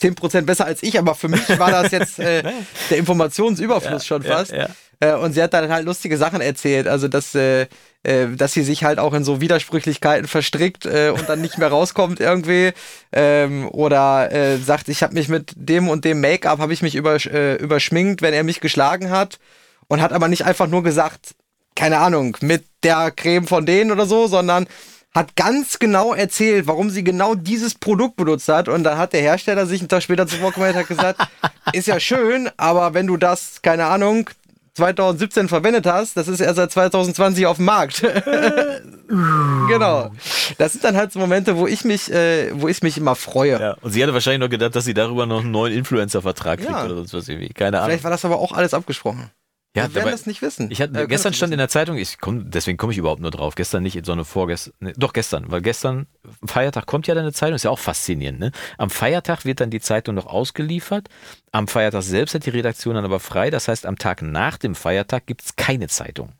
10% besser als ich, aber für mich war das jetzt äh, der Informationsüberfluss schon ja, fast. ja. Äh, und sie hat dann halt lustige Sachen erzählt, also dass, äh, äh, dass sie sich halt auch in so Widersprüchlichkeiten verstrickt äh, und dann nicht mehr rauskommt irgendwie. Ähm, oder äh, sagt, ich habe mich mit dem und dem Make-up, habe ich mich übersch äh, überschminkt, wenn er mich geschlagen hat. Und hat aber nicht einfach nur gesagt, keine Ahnung, mit der Creme von denen oder so, sondern hat ganz genau erzählt, warum sie genau dieses Produkt benutzt hat. Und dann hat der Hersteller sich einen Tag später zuvor gemeldet und hat gesagt, ist ja schön, aber wenn du das, keine Ahnung, 2017 verwendet hast, das ist erst seit 2020 auf dem Markt. genau. Das sind dann halt so Momente, wo ich mich, äh, wo ich mich immer freue. Ja. Und sie hatte wahrscheinlich noch gedacht, dass sie darüber noch einen neuen Influencer-Vertrag kriegt Ja. oder sonst was irgendwie. Keine Ahnung. Vielleicht war das aber auch alles abgesprochen. Ja, Wir werden das nicht wissen. Ich hatte, Äh, gestern stand nicht in der Zeitung, ich komm, deswegen komme ich überhaupt nur drauf, gestern nicht, sondern vorgestern, nee, doch gestern, weil gestern, Feiertag kommt ja dann eine Zeitung, ist ja auch faszinierend, ne? Am Feiertag wird dann die Zeitung noch ausgeliefert, am Feiertag selbst hat die Redaktion dann aber frei, das heißt, am Tag nach dem Feiertag gibt es keine Zeitung.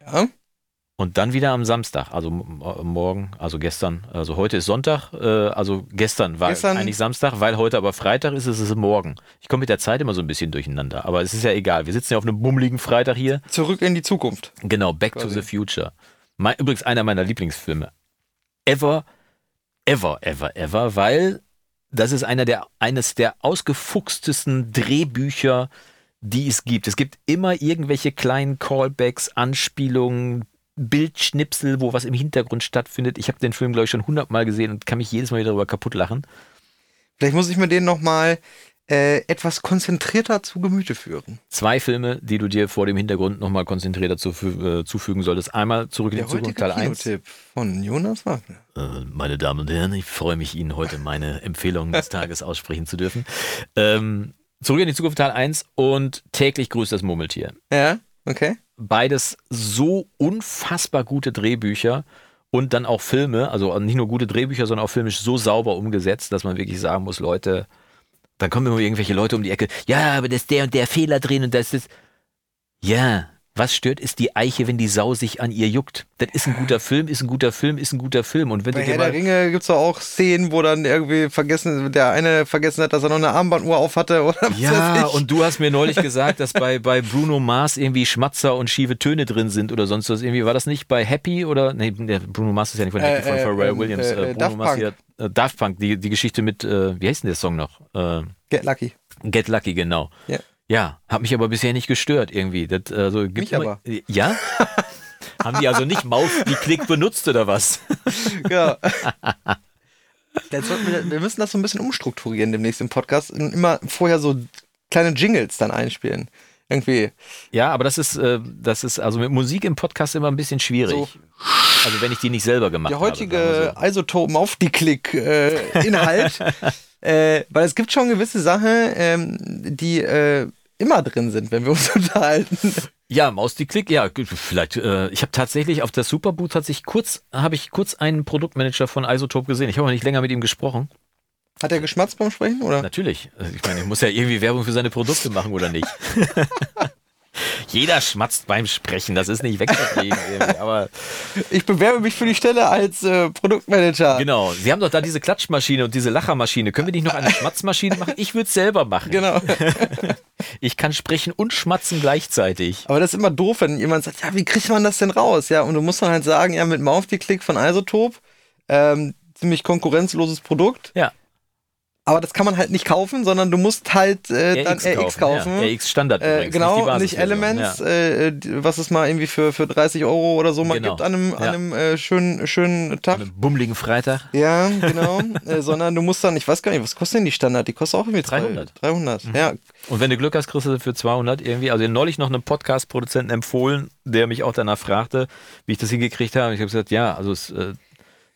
wissen. Ja? Und dann wieder am Samstag, also äh, morgen, also gestern, also heute ist Sonntag, äh, also gestern war Gestern- eigentlich Samstag, weil heute aber Freitag ist, ist es morgen. Ich komme mit der Zeit immer so ein bisschen durcheinander, aber es ist ja egal. Wir sitzen ja auf einem bummeligen Freitag hier. Zurück in die Zukunft. Genau, Back to Quasi. the Future. Mein, übrigens einer meiner Lieblingsfilme. Ever, ever, ever, ever, weil das ist einer der, eines der ausgefuchstesten Drehbücher, die es gibt. Es gibt immer irgendwelche kleinen Callbacks, Anspielungen, Bildschnipsel, wo was im Hintergrund stattfindet. Ich habe den Film, glaube ich, schon hundertmal gesehen und kann mich jedes Mal wieder darüber kaputt lachen. Vielleicht muss ich mir den nochmal äh, etwas konzentrierter zu Gemüte führen. Zwei Filme, die du dir vor dem Hintergrund nochmal konzentrierter zufü äh, zufügen solltest. Einmal zurück in die Zukunft Teil 1. Kinotipp von Jonas Wagner. Äh, meine Damen und Herren, ich freue mich, Ihnen heute meine Empfehlung des Tages aussprechen zu dürfen. Ähm, zurück in die Zukunft Teil 1 und täglich grüßt das Murmeltier. Ja, okay. Beides so unfassbar gute Drehbücher und dann auch Filme, also nicht nur gute Drehbücher, sondern auch filmisch so sauber umgesetzt, dass man wirklich sagen muss, Leute, dann kommen immer irgendwelche Leute um die Ecke, ja, aber das ist der und der Fehler drin und das ist. Ja, was stört, ist die Eiche, wenn die Sau sich an ihr juckt. Das ist ein guter Film, ist ein guter Film, ist ein guter Film. Und wenn Bei du Herr der Ringe gibt es auch Szenen, wo dann irgendwie vergessen, der eine vergessen hat, dass er noch eine Armbanduhr auf hatte oder was ja, und du hast mir neulich gesagt, dass bei, bei Bruno Mars irgendwie Schmatzer und schiefe Töne drin sind oder sonst was. Irgendwie war das nicht bei Happy oder? Nee, Bruno Mars ist ja nicht von Happy, Äh, von Pharrell ähm, Williams. äh, Äh, Bruno Daft Mars Punk. hier, äh, Daft Punk, die, die Geschichte mit, äh, wie heißt denn der Song noch? Äh, Get lucky. Get Lucky, genau. Ja. Ja, hat mich aber bisher nicht gestört irgendwie. Das, also, gibt Mich immer- aber. Ja? Haben die also nicht Maus, die Klick benutzt oder was? Ja. Wir, wir müssen das so ein bisschen umstrukturieren demnächst im Podcast und immer vorher so kleine Jingles dann einspielen. Irgendwie. Ja, aber das ist, äh, das ist also mit Musik im Podcast immer ein bisschen schwierig. So. Also wenn ich die nicht selber gemacht Der habe. heutige Isotopen auf die Klick äh, Inhalt. äh, weil es gibt schon gewisse Sachen, ähm, die äh, immer drin sind, wenn wir uns unterhalten. Ja, Maus die Klick, ja, vielleicht. Äh, ich habe tatsächlich auf der Superboot hat sich kurz, habe ich kurz einen Produktmanager von Isotope gesehen. Ich habe aber nicht länger mit ihm gesprochen. Hat er geschmatzt beim Sprechen, oder? Natürlich. Also Ich meine, ich muss ja irgendwie Werbung für seine Produkte machen oder nicht. Jeder schmatzt beim Sprechen, das ist nicht wegzukriegen. irgendwie, Aber Ich bewerbe mich für die Stelle als äh, Produktmanager. genau, Sie haben doch da diese Klatschmaschine und diese Lachermaschine. Können wir nicht noch eine Schmatzmaschine machen? Ich würde es selber machen. Genau. Ich kann sprechen und schmatzen gleichzeitig. Aber das ist immer doof, wenn jemand sagt, ja, wie kriegt man das denn raus? Ja, und du musst dann halt sagen, ja, mit dem Auf die Klick von Isotope, ähm, ziemlich konkurrenzloses Produkt. Ja. Aber das kann man halt nicht kaufen, sondern du musst halt äh, dann RX kaufen. Ja, RX Standard Äh, übrigens, genau, nicht, die nicht, Basisversion. Elements, Ja. äh, die- was es mal irgendwie für, für 30 Euro oder so mal Genau. gibt an einem, Ja. an einem äh, schönen, schönen Tag. An einem bummeligen Freitag. Ja, genau. äh, sondern du musst dann, ich weiß gar nicht, was kostet denn die Standard? Die kostet auch irgendwie 300. 300, ja. Und wenn du Glück hast, kriegst du für 200 irgendwie. Also neulich noch einem Podcast-Produzenten empfohlen, der mich auch danach fragte, wie ich das hingekriegt habe. Ich habe gesagt, ja, also es, äh,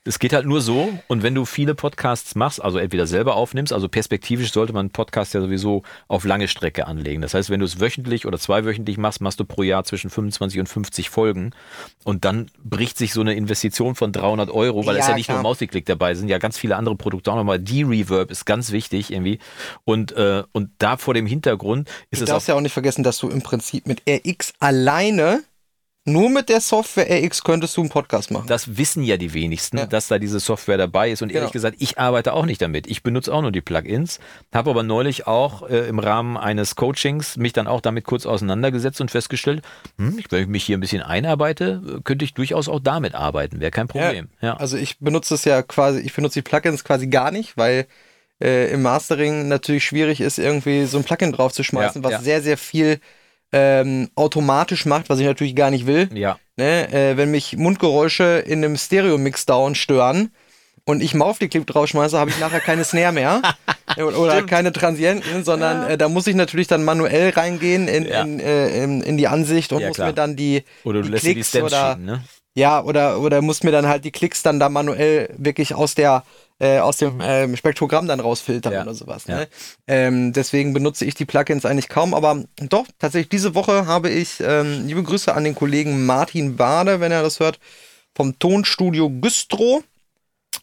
es geht halt nur so. Und wenn du viele Podcasts machst, also entweder selber aufnimmst, also perspektivisch sollte man einen Podcast ja sowieso auf lange Strecke anlegen. Das heißt, wenn du es wöchentlich oder zweiwöchentlich machst, machst du pro Jahr zwischen 25 und 50 Folgen. Und dann bricht sich so eine Investition von 300 Euro, weil es Ja, ja nicht klar. nur Mausklick dabei sind, ja ganz viele andere Produkte auch nochmal. Die Reverb ist ganz wichtig irgendwie. Und, äh, und da vor dem Hintergrund ist Du es auch darfst ja auch nicht vergessen, dass du im Prinzip mit RX alleine, nur mit der Software RX könntest du einen Podcast machen. Das wissen ja die wenigsten, Ja. dass da diese Software dabei ist. Und ehrlich Genau. gesagt, ich arbeite auch nicht damit. Ich benutze auch nur die Plugins. Habe aber neulich auch äh, im Rahmen eines Coachings mich dann auch damit kurz auseinandergesetzt und festgestellt, hm, wenn ich mich hier ein bisschen einarbeite, könnte ich durchaus auch damit arbeiten. Wäre kein Problem. Ja. Also ich benutze es ja quasi, ich benutze die Plugins quasi gar nicht, weil äh, im Mastering natürlich schwierig ist, irgendwie so ein Plugin draufzuschmeißen, Ja, was ja. sehr, sehr viel ähm, automatisch macht, was ich natürlich gar nicht will. ja. Ne? Äh, wenn mich Mundgeräusche in einem Stereo-Mixdown stören und ich mal auf die Clip draufschmeiße, habe ich nachher keine Snare mehr oder oder keine Transienten, sondern äh, da muss ich natürlich dann manuell reingehen in, Ja. in, äh, in, in die Ansicht und Ja, muss klar. mir dann die, Oder du die lässt dir die Klicks Stems oder schieben, ne? ja, oder, oder muss mir dann halt die Klicks dann da manuell wirklich aus der äh, aus dem ähm, Spektrogramm dann rausfiltern Ja. oder sowas. Ja. Ne? Ähm, deswegen benutze ich die Plugins eigentlich kaum, aber doch, tatsächlich diese Woche habe ich ähm, liebe Grüße an den Kollegen Martin Bade, wenn er das hört, vom Tonstudio Güstrow.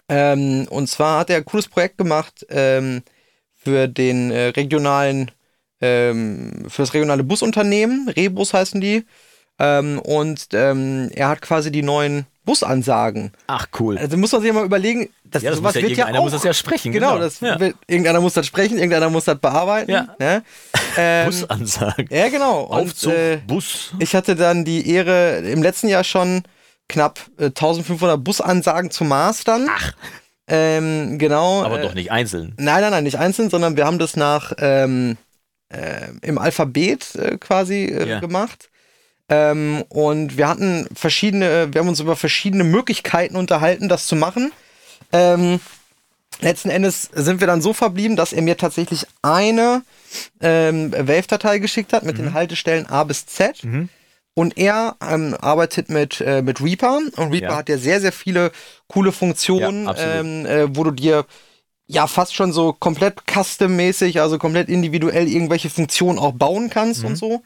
Ähm, und zwar hat er ein cooles Projekt gemacht ähm, für den äh, regionalen, ähm, für das regionale Busunternehmen, Rebus heißen die. Und er hat quasi die neuen Busansagen. Ach, cool. Also muss man sich ja mal überlegen, das, Ja, sowas muss ja wird ja irgendeiner auch, muss das ja sprechen, Genau, genau. das Ja. wird, irgendeiner muss das sprechen, irgendeiner muss das bearbeiten. Ja. Ne? Ähm, Busansagen. ja, genau. Und, Aufzug, äh, Bus. ich hatte dann die Ehre, im letzten Jahr schon knapp äh, 1500 Busansagen zu mastern. Ach. Ähm, genau. Aber äh, doch nicht einzeln. Nein, nein, nein, nicht einzeln, sondern wir haben das nach ähm, äh, im Alphabet äh, quasi äh, Ja. gemacht. Ähm, und wir hatten verschiedene, wir haben uns über verschiedene Möglichkeiten unterhalten, das zu machen. Ähm, letzten Endes sind wir dann so verblieben, dass er mir tatsächlich eine ähm, Wave-Datei geschickt hat mit Mhm. den Haltestellen A bis Z. Und er ähm, arbeitet mit, äh, mit Reaper. Und Reaper Ja. hat ja sehr, sehr viele coole Funktionen, Ja, ähm, äh, wo du dir ja fast schon so komplett custom-mäßig, also komplett individuell irgendwelche Funktionen auch bauen kannst Mhm. und so.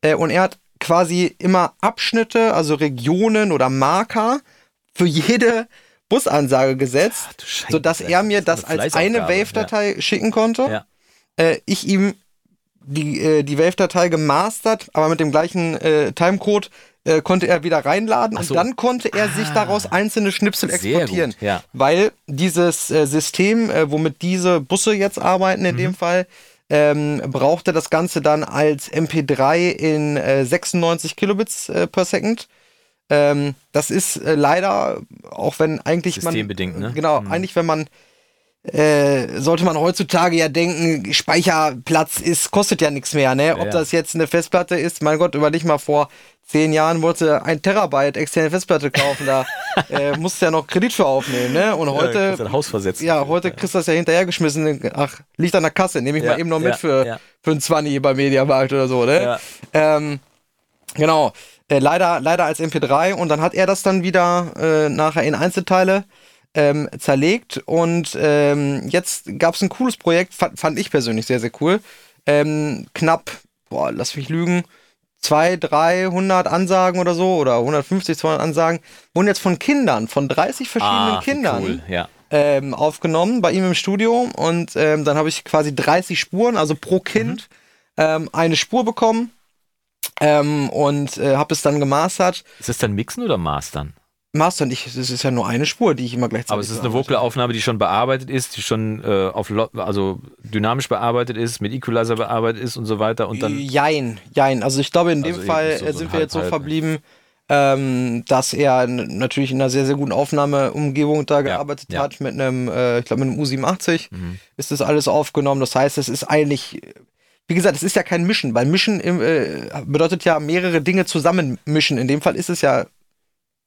Äh, und er hat quasi immer Abschnitte, also Regionen oder Marker für jede Busansage gesetzt, Scheiße, sodass er mir das das als eine Wave-Datei schicken konnte. Ja. Äh, ich ihm die, äh, die Wave-Datei gemastert, aber mit dem gleichen äh, Timecode äh, konnte er wieder reinladen Ach so. und dann konnte er sich daraus einzelne Schnipsel exportieren. gut, ja. Weil dieses äh, System, äh, womit diese Busse jetzt arbeiten in Mhm. dem Fall, ähm, brauchte das Ganze dann als MP3 in äh, 96 Kilobits äh, per Second. Ähm, das ist äh, leider, auch wenn eigentlich Systembedingt, man, ne? Genau, eigentlich wenn man äh, sollte man heutzutage ja denken, Speicherplatz ist, kostet ja nichts mehr, ne? Ob ja. das jetzt eine Festplatte ist, mein Gott, überleg mal vor zehn Jahren wollte ein Terabyte externe Festplatte kaufen, da äh, musst du ja noch Kredit für aufnehmen, ne? Und heute, du ein Haus versetzen. ja, heute kriegst du das ja hinterhergeschmissen, ach, liegt an der Kasse, nehme ich Ja, mal eben noch mit ja, für, ja. für einen 20 bei Mediamarkt oder so, ne? Ja. Ähm, genau. Äh, leider, leider als MP3 und dann hat er das dann wieder äh, nachher in Einzelteile ähm, zerlegt und ähm, jetzt gab es ein cooles Projekt, fand, fand ich persönlich sehr, sehr cool. Ähm, knapp, boah, lass mich lügen, 200, 300 Ansagen oder so oder 150, 200 Ansagen wurden jetzt von Kindern, von 30 verschiedenen Ah, Kindern Cool, ja. ähm, aufgenommen bei ihm im Studio und ähm, dann habe ich quasi 30 Spuren, also pro Kind ähm, eine Spur bekommen ähm, und äh, habe es dann gemastert. Ist das dann Mixen oder Mastern? Mastern, ich, es ist ja nur eine Spur, die ich immer gleichzeitig Aber es ist eine. Vocalaufnahme, die schon bearbeitet ist, die schon äh, auf also dynamisch bearbeitet ist, mit Equalizer bearbeitet ist und so weiter und dann Jein, jein. Also ich glaube, in dem Also Fall so- äh, so sind wir jetzt so verblieben, ähm, dass er natürlich in einer sehr, sehr guten Aufnahmeumgebung da gearbeitet ja. hat mit einem, äh, ich glaube mit einem U87 Mhm. ist das alles aufgenommen. Das heißt, es ist eigentlich, wie gesagt, es ist ja kein Mischen, weil Mischen äh, bedeutet ja mehrere Dinge zusammen mischen. In dem Fall ist es ja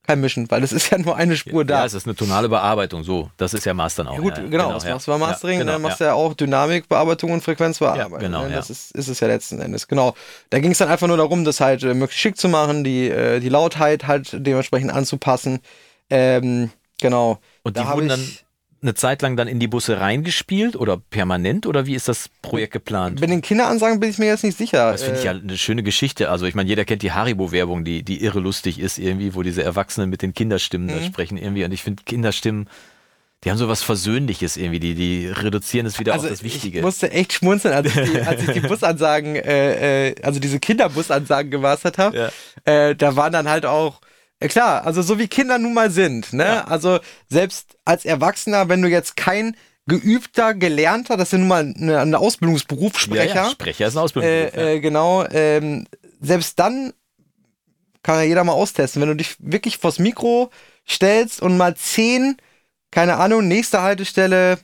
kein Mischen, weil es ist ja nur eine Spur da. Ja, es ist eine tonale Bearbeitung, so. Das ist ja Mastern auch. Ja, gut, ja, genau, das machst du bei Mastering, ja, genau, dann machst ja. du ja auch Dynamikbearbeitung und Frequenzbearbeitung. Ja, genau, ne? ja. Das ist, ist es ja letzten Endes, genau. Da ging es dann einfach nur darum, das halt äh, möglichst schick zu machen, die, äh, die Lautheit halt dementsprechend anzupassen. Ähm, genau. Und Da die wurden ich- dann eine Zeit lang dann in die Busse reingespielt oder permanent oder wie ist das Projekt geplant? Bei den Kinderansagen bin ich mir jetzt nicht sicher. Das finde ich Äh, ja eine schöne Geschichte. Also ich meine, jeder kennt die Haribo-Werbung, die, die irre lustig ist irgendwie, wo diese Erwachsenen mit den Kinderstimmen Mhm. da sprechen irgendwie. Und ich finde Kinderstimmen, die haben so was Versöhnliches irgendwie, die, die reduzieren es wieder also auf das Wichtige. Ich musste echt schmunzeln, als ich die, als ich die Busansagen, äh, äh, also diese Kinderbusansagen gemastert habe. Ja. Äh, da waren dann halt auch, äh, klar, also so wie Kinder nun mal sind, ne? Ja. Also selbst als Erwachsener, wenn du jetzt kein geübter, gelernter, das ist ja nun mal eine, ein Ausbildungsberuf, ja, Sprecher, ja, Sprecher ist ein Ausbildung. äh, äh, genau, ähm, selbst dann kann ja jeder mal austesten. Wenn du dich wirklich vors Mikro stellst und mal zehn, keine Ahnung, nächste Haltestelle,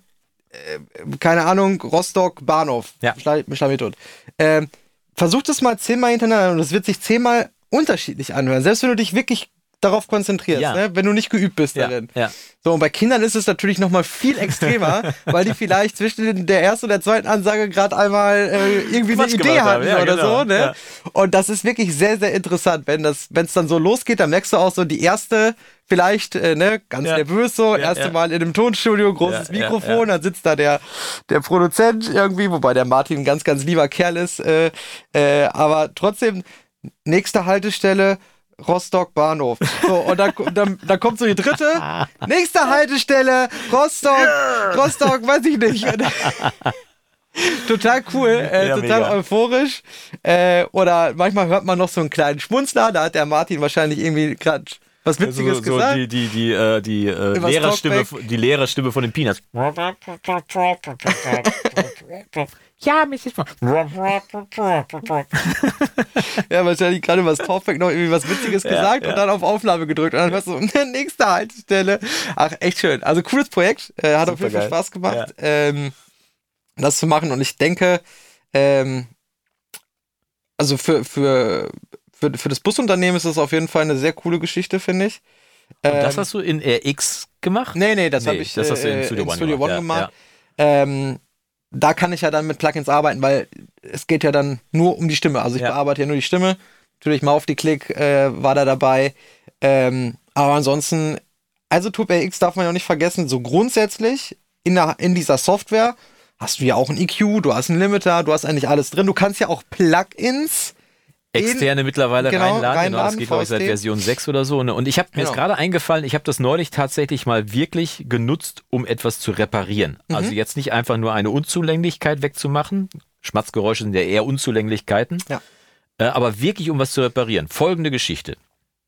äh, keine Ahnung, Rostock, Bahnhof, Ja. schlag, schlag mich tot. Versuch das mal zehnmal hintereinander und es wird sich zehnmal unterschiedlich anhören. Selbst wenn du dich wirklich darauf konzentrierst, Ja. ne? wenn du nicht geübt bist ja, darin. ja. So, und bei Kindern ist es natürlich noch mal viel extremer, weil die vielleicht zwischen der ersten und der zweiten Ansage gerade einmal äh, irgendwie Quatsch eine Idee hatten oder genau, so. Ne? Und das ist wirklich sehr, sehr interessant. Wenn es dann so losgeht, dann merkst du auch so die erste, vielleicht, äh, ne, ganz nervös so, erste. Mal in einem Tonstudio, großes Mikrofon, dann sitzt da der, der Produzent irgendwie, wobei der Martin ein ganz, ganz lieber Kerl ist, äh, äh, aber trotzdem, nächste Haltestelle, Rostock Bahnhof. So, und dann, dann, dann kommt so die dritte. Nächste Haltestelle, Rostock, Rostock, weiß ich nicht. Total cool, äh, Ja, total mega. euphorisch. Äh, oder manchmal hört man noch so einen kleinen Schmunzler, da hat der Martin wahrscheinlich irgendwie gerade was Witziges so, so gesagt. die, die, die, äh, die, äh, Lehrerstimme, die Lehrerstimme von den Peanuts. Ja, Mrs. Ja, wahrscheinlich gerade was Talkback noch irgendwie was Witziges gesagt und dann auf Aufnahme gedrückt und dann hörst du so, nächste Haltestelle. Ach, echt schön. Also cooles Projekt. Äh, hat auf jeden Fall. Spaß gemacht, ähm, das zu machen und ich denke, ähm, also für, für, für, für das Busunternehmen ist das auf jeden Fall eine sehr coole Geschichte, finde ich. Und das hast du in RX gemacht? Nee, nee, das Nee, habe ich das hast du in äh, Studio in One Studio gemacht, One ja, gemacht. Ähm, da kann ich ja dann mit Plugins arbeiten, weil es geht ja dann nur um die Stimme. Also ich Ja. bearbeite ja nur die Stimme. Natürlich mal auf die Klick äh, war da dabei. Ähm, aber ansonsten, also Tube RX darf man ja auch nicht vergessen, so grundsätzlich in, der, in dieser Software hast du ja auch ein EQ, du hast einen Limiter, du hast eigentlich alles drin. Du kannst ja auch Plugins Externe mittlerweile Genau, reinladen. Genau, das reinladen, geht, glaube ich, seit. Version 6 oder so. Ne? Und ich habe mir Genau. ist gerade eingefallen, ich habe das neulich tatsächlich mal wirklich genutzt, um etwas zu reparieren. Mhm. Also jetzt nicht einfach nur eine Unzulänglichkeit wegzumachen. Schmatzgeräusche sind ja eher Unzulänglichkeiten. Ja. Äh, aber wirklich, um was zu reparieren. Folgende Geschichte.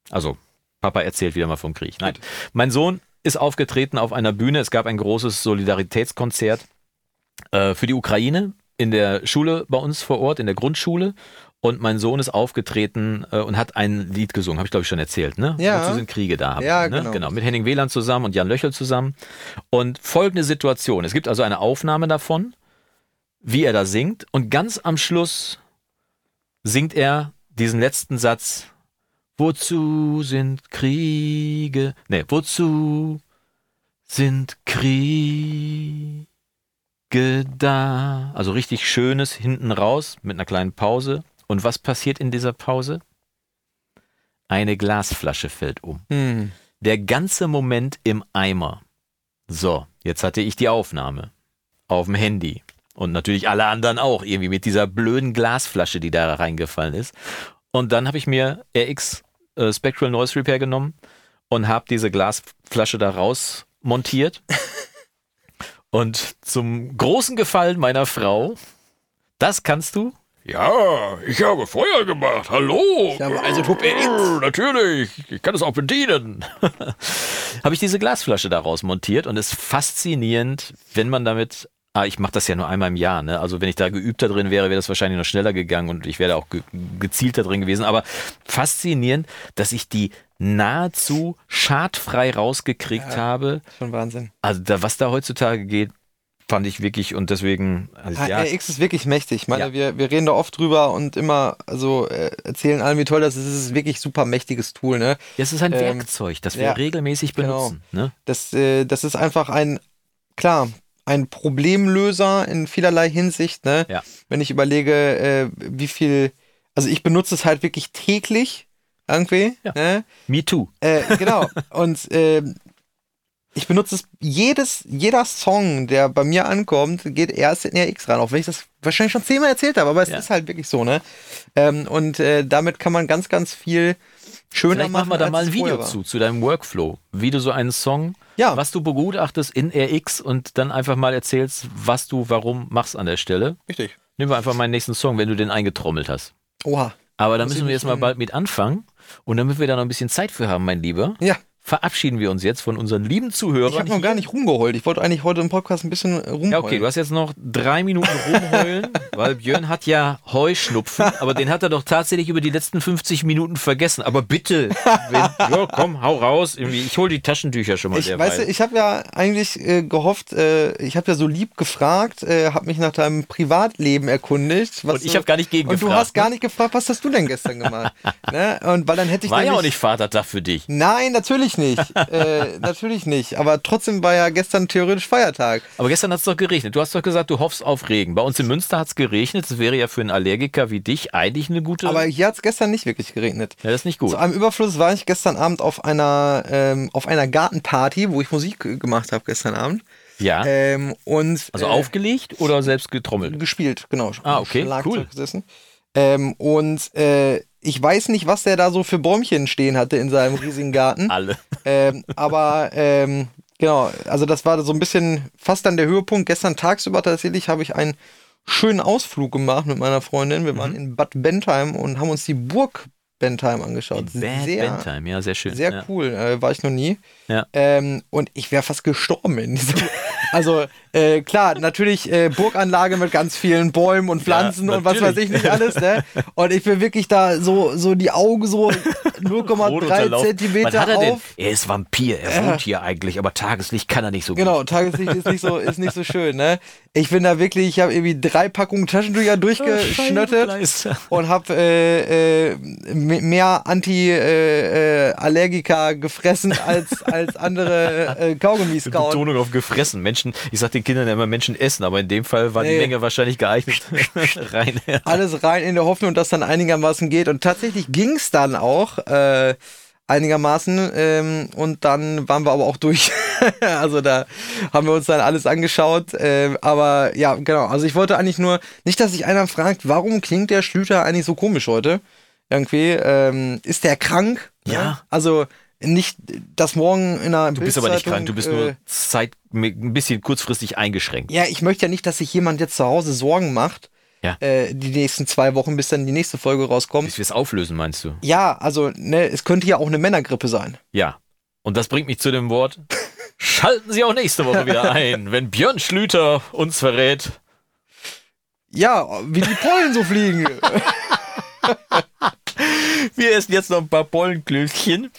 Also, Papa erzählt wieder mal vom Krieg. Nein. Mein Sohn ist aufgetreten auf einer Bühne. Es gab ein großes Solidaritätskonzert äh, für die Ukraine in der Schule bei uns vor Ort, in der Grundschule. Und mein Sohn ist aufgetreten äh, und hat ein Lied gesungen, habe ich glaube ich schon erzählt, ne? Ja. Wozu sind Kriege da? Ja, ich, ne? genau. genau. Mit Henning Wieland zusammen und Jan Löchel zusammen. Und folgende Situation: Es gibt also eine Aufnahme davon, wie er da singt. Und ganz am Schluss singt er diesen letzten Satz. Wozu sind Kriege? Ne, wozu sind Kriege da? Also richtig schönes hinten raus mit einer kleinen Pause. Und was passiert in dieser Pause? Eine Glasflasche fällt um. Hm. Der ganze Moment im Eimer. So, jetzt hatte ich die Aufnahme auf dem Handy. Und natürlich alle anderen auch, irgendwie mit dieser blöden Glasflasche, die da reingefallen ist. Und dann habe ich mir RX äh, Spectral Noise Repair genommen und habe diese Glasflasche da raus montiert. und zum großen Gefallen meiner Frau, das kannst du, Ja, ich habe Feuer gemacht. Hallo. Ich habe also Tube RX. Brr, Natürlich, ich kann es auch bedienen. habe ich diese Glasflasche daraus montiert und es ist faszinierend, wenn man damit. Ah, ich mache das ja nur einmal im Jahr, ne? Also wenn ich da geübter drin wäre, wäre das wahrscheinlich noch schneller gegangen und ich wäre auch ge gezielter drin gewesen. Aber faszinierend, dass ich die nahezu schadfrei rausgekriegt habe. Schon Wahnsinn. Also da, was da heutzutage geht, fand ich wirklich und deswegen. Also, ja, RX ist wirklich mächtig. Ich meine, Ja. wir, wir reden da oft drüber und immer, also äh, erzählen allen, wie toll das ist. Es ist wirklich super mächtiges Tool, ne? es ist ein ähm, Werkzeug, das wir ja, regelmäßig genau. benutzen. Ne? Das, äh, das ist einfach ein, klar, ein Problemlöser in vielerlei Hinsicht, ne? Ja. Wenn ich überlege, äh, wie viel, also ich benutze es halt wirklich täglich irgendwie, Ja. ne? Me too. Äh, genau. Und ähm, ich benutze es jedes, jeder Song, der bei mir ankommt, geht erst in RX rein, auch wenn ich das wahrscheinlich schon zehnmal erzählt habe, aber es Ja. ist halt wirklich so, ne? Ähm, und äh, damit kann man ganz, ganz viel schöner Vielleicht machen. machen wir da mal ein Video zu, zu deinem Workflow, wie du so einen Song, Ja. was du begutachtest in RX und dann einfach mal erzählst, was du warum machst an der Stelle. Richtig. Nehmen wir einfach meinen nächsten Song, wenn du den eingetrommelt hast. Oha. Aber da müssen wir jetzt mal bald mit anfangen. Und damit wir da noch ein bisschen Zeit für haben, mein Lieber, Ja. Verabschieden wir uns jetzt von unseren lieben Zuhörern. Ich habe noch gar nicht rumgeheult. Ich wollte eigentlich heute im Podcast ein bisschen rumheulen. Ja, okay, du hast jetzt noch drei Minuten rumheulen, weil Björn hat ja Heuschnupfen, aber den hat er doch tatsächlich über die letzten 50 Minuten vergessen. Aber bitte, wenn, ja, komm, hau raus. Ich hol die Taschentücher schon mal Ich, weißt du, ich habe ja eigentlich äh, gehofft, äh, ich habe ja so lieb gefragt, äh, habe mich nach deinem Privatleben erkundigt. Und ich habe gar nicht Und du hast gar ne? nicht gefragt, was hast du denn gestern gemacht? ne? Und weil dann hätte ich War ja auch nicht Vatertag für dich. Nein, natürlich nicht. äh, natürlich nicht. Aber trotzdem war ja gestern theoretisch Feiertag. Aber gestern hat es doch geregnet. Du hast doch gesagt, du hoffst auf Regen. Bei uns in Münster hat es geregnet. Das wäre ja für einen Allergiker wie dich eigentlich eine gute. Aber hier hat es gestern nicht wirklich geregnet. ja, das ist nicht gut. Zu einem Überfluss war ich gestern Abend auf einer, ähm, auf einer Gartenparty, wo ich Musik gemacht habe gestern Abend. Ja. Ähm, und also äh, aufgelegt oder selbst getrommelt? gespielt, genau. Ah, okay, Schlagzeug cool. Gesessen. Ähm, und äh, ich weiß nicht, was der da so für Bäumchen stehen hatte in seinem riesigen Garten. Alle. ähm, aber ähm, genau, also das war so ein bisschen fast dann der Höhepunkt. Gestern tagsüber tatsächlich habe ich einen schönen Ausflug gemacht mit meiner Freundin. Wir Mhm. waren in Bad Bentheim und haben uns die Burg Bentheim angeschaut. Bad sehr, Bentheim, ja, sehr schön. sehr ja. cool, äh, war ich noch nie. Ja. Ähm, und ich wäre fast gestorben in diesem, Also äh, klar, natürlich äh, Burganlage mit ganz vielen Bäumen und Pflanzen Ja, und was weiß ich nicht alles, ne? Und ich bin wirklich da so, so die Augen so 0,3 Rotunterlauf. Zentimeter er denn? auf. Er ist Vampir, er wohnt hier eigentlich, aber Tageslicht kann er nicht so Genau, gut. Tageslicht ist nicht so, ist nicht so schön, ne? Ich bin da wirklich, ich habe irgendwie drei Packungen Taschentücher durchgeschnöttet Scheibenkleister. und habe äh, äh, mehr Anti-Allergiker äh, gefressen als, als andere äh, Kaugummis kauen. Betonung auf gefressen. Menschen, ich sag den Kindern ja immer Menschen essen, aber in dem Fall war die Nee. Menge wahrscheinlich geeignet. Rein. alles rein in der Hoffnung, dass dann einigermaßen geht. Und tatsächlich ging es dann auch äh, einigermaßen. Ähm, und dann waren wir aber auch durch. also da haben wir uns dann alles angeschaut. Ähm, aber ja, genau. Also ich wollte eigentlich nur, nicht, dass sich einer fragt, warum klingt der Schlüter eigentlich so komisch heute? Irgendwie. Ähm, ist der krank? Ja. Also nicht, dass morgen in einer Du bist aber nicht krank, du bist äh, nur Zeit, ein bisschen kurzfristig eingeschränkt. ja, ich möchte ja nicht, dass sich jemand jetzt zu Hause Sorgen macht, Ja. äh, die nächsten zwei Wochen, bis dann die nächste Folge rauskommt. Bis wir es auflösen, meinst du? Ja, also, ne, es könnte ja auch eine Männergrippe sein. Ja. Und das bringt mich zu dem Wort. Schalten Sie auch nächste Woche wieder ein, wenn Björn Schlüter uns verrät. Ja, wie die Pollen so fliegen. Wir essen jetzt noch ein paar Pollenklößchen.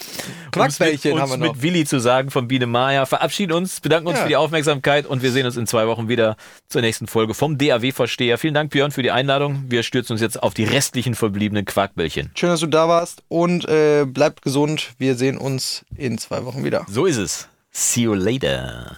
Quackbällchen haben wir noch. mit Willi zu sagen von Biene Maya. Verabschieden uns, bedanken uns Ja. für die Aufmerksamkeit und wir sehen uns in zwei Wochen wieder zur nächsten Folge vom DAW-Versteher. Vielen Dank, Björn, für die Einladung. Wir stürzen uns jetzt auf die restlichen verbliebenen Quarkbällchen. Schön, dass du da warst und äh, bleibt gesund. Wir sehen uns in zwei Wochen wieder. So ist es. See you later.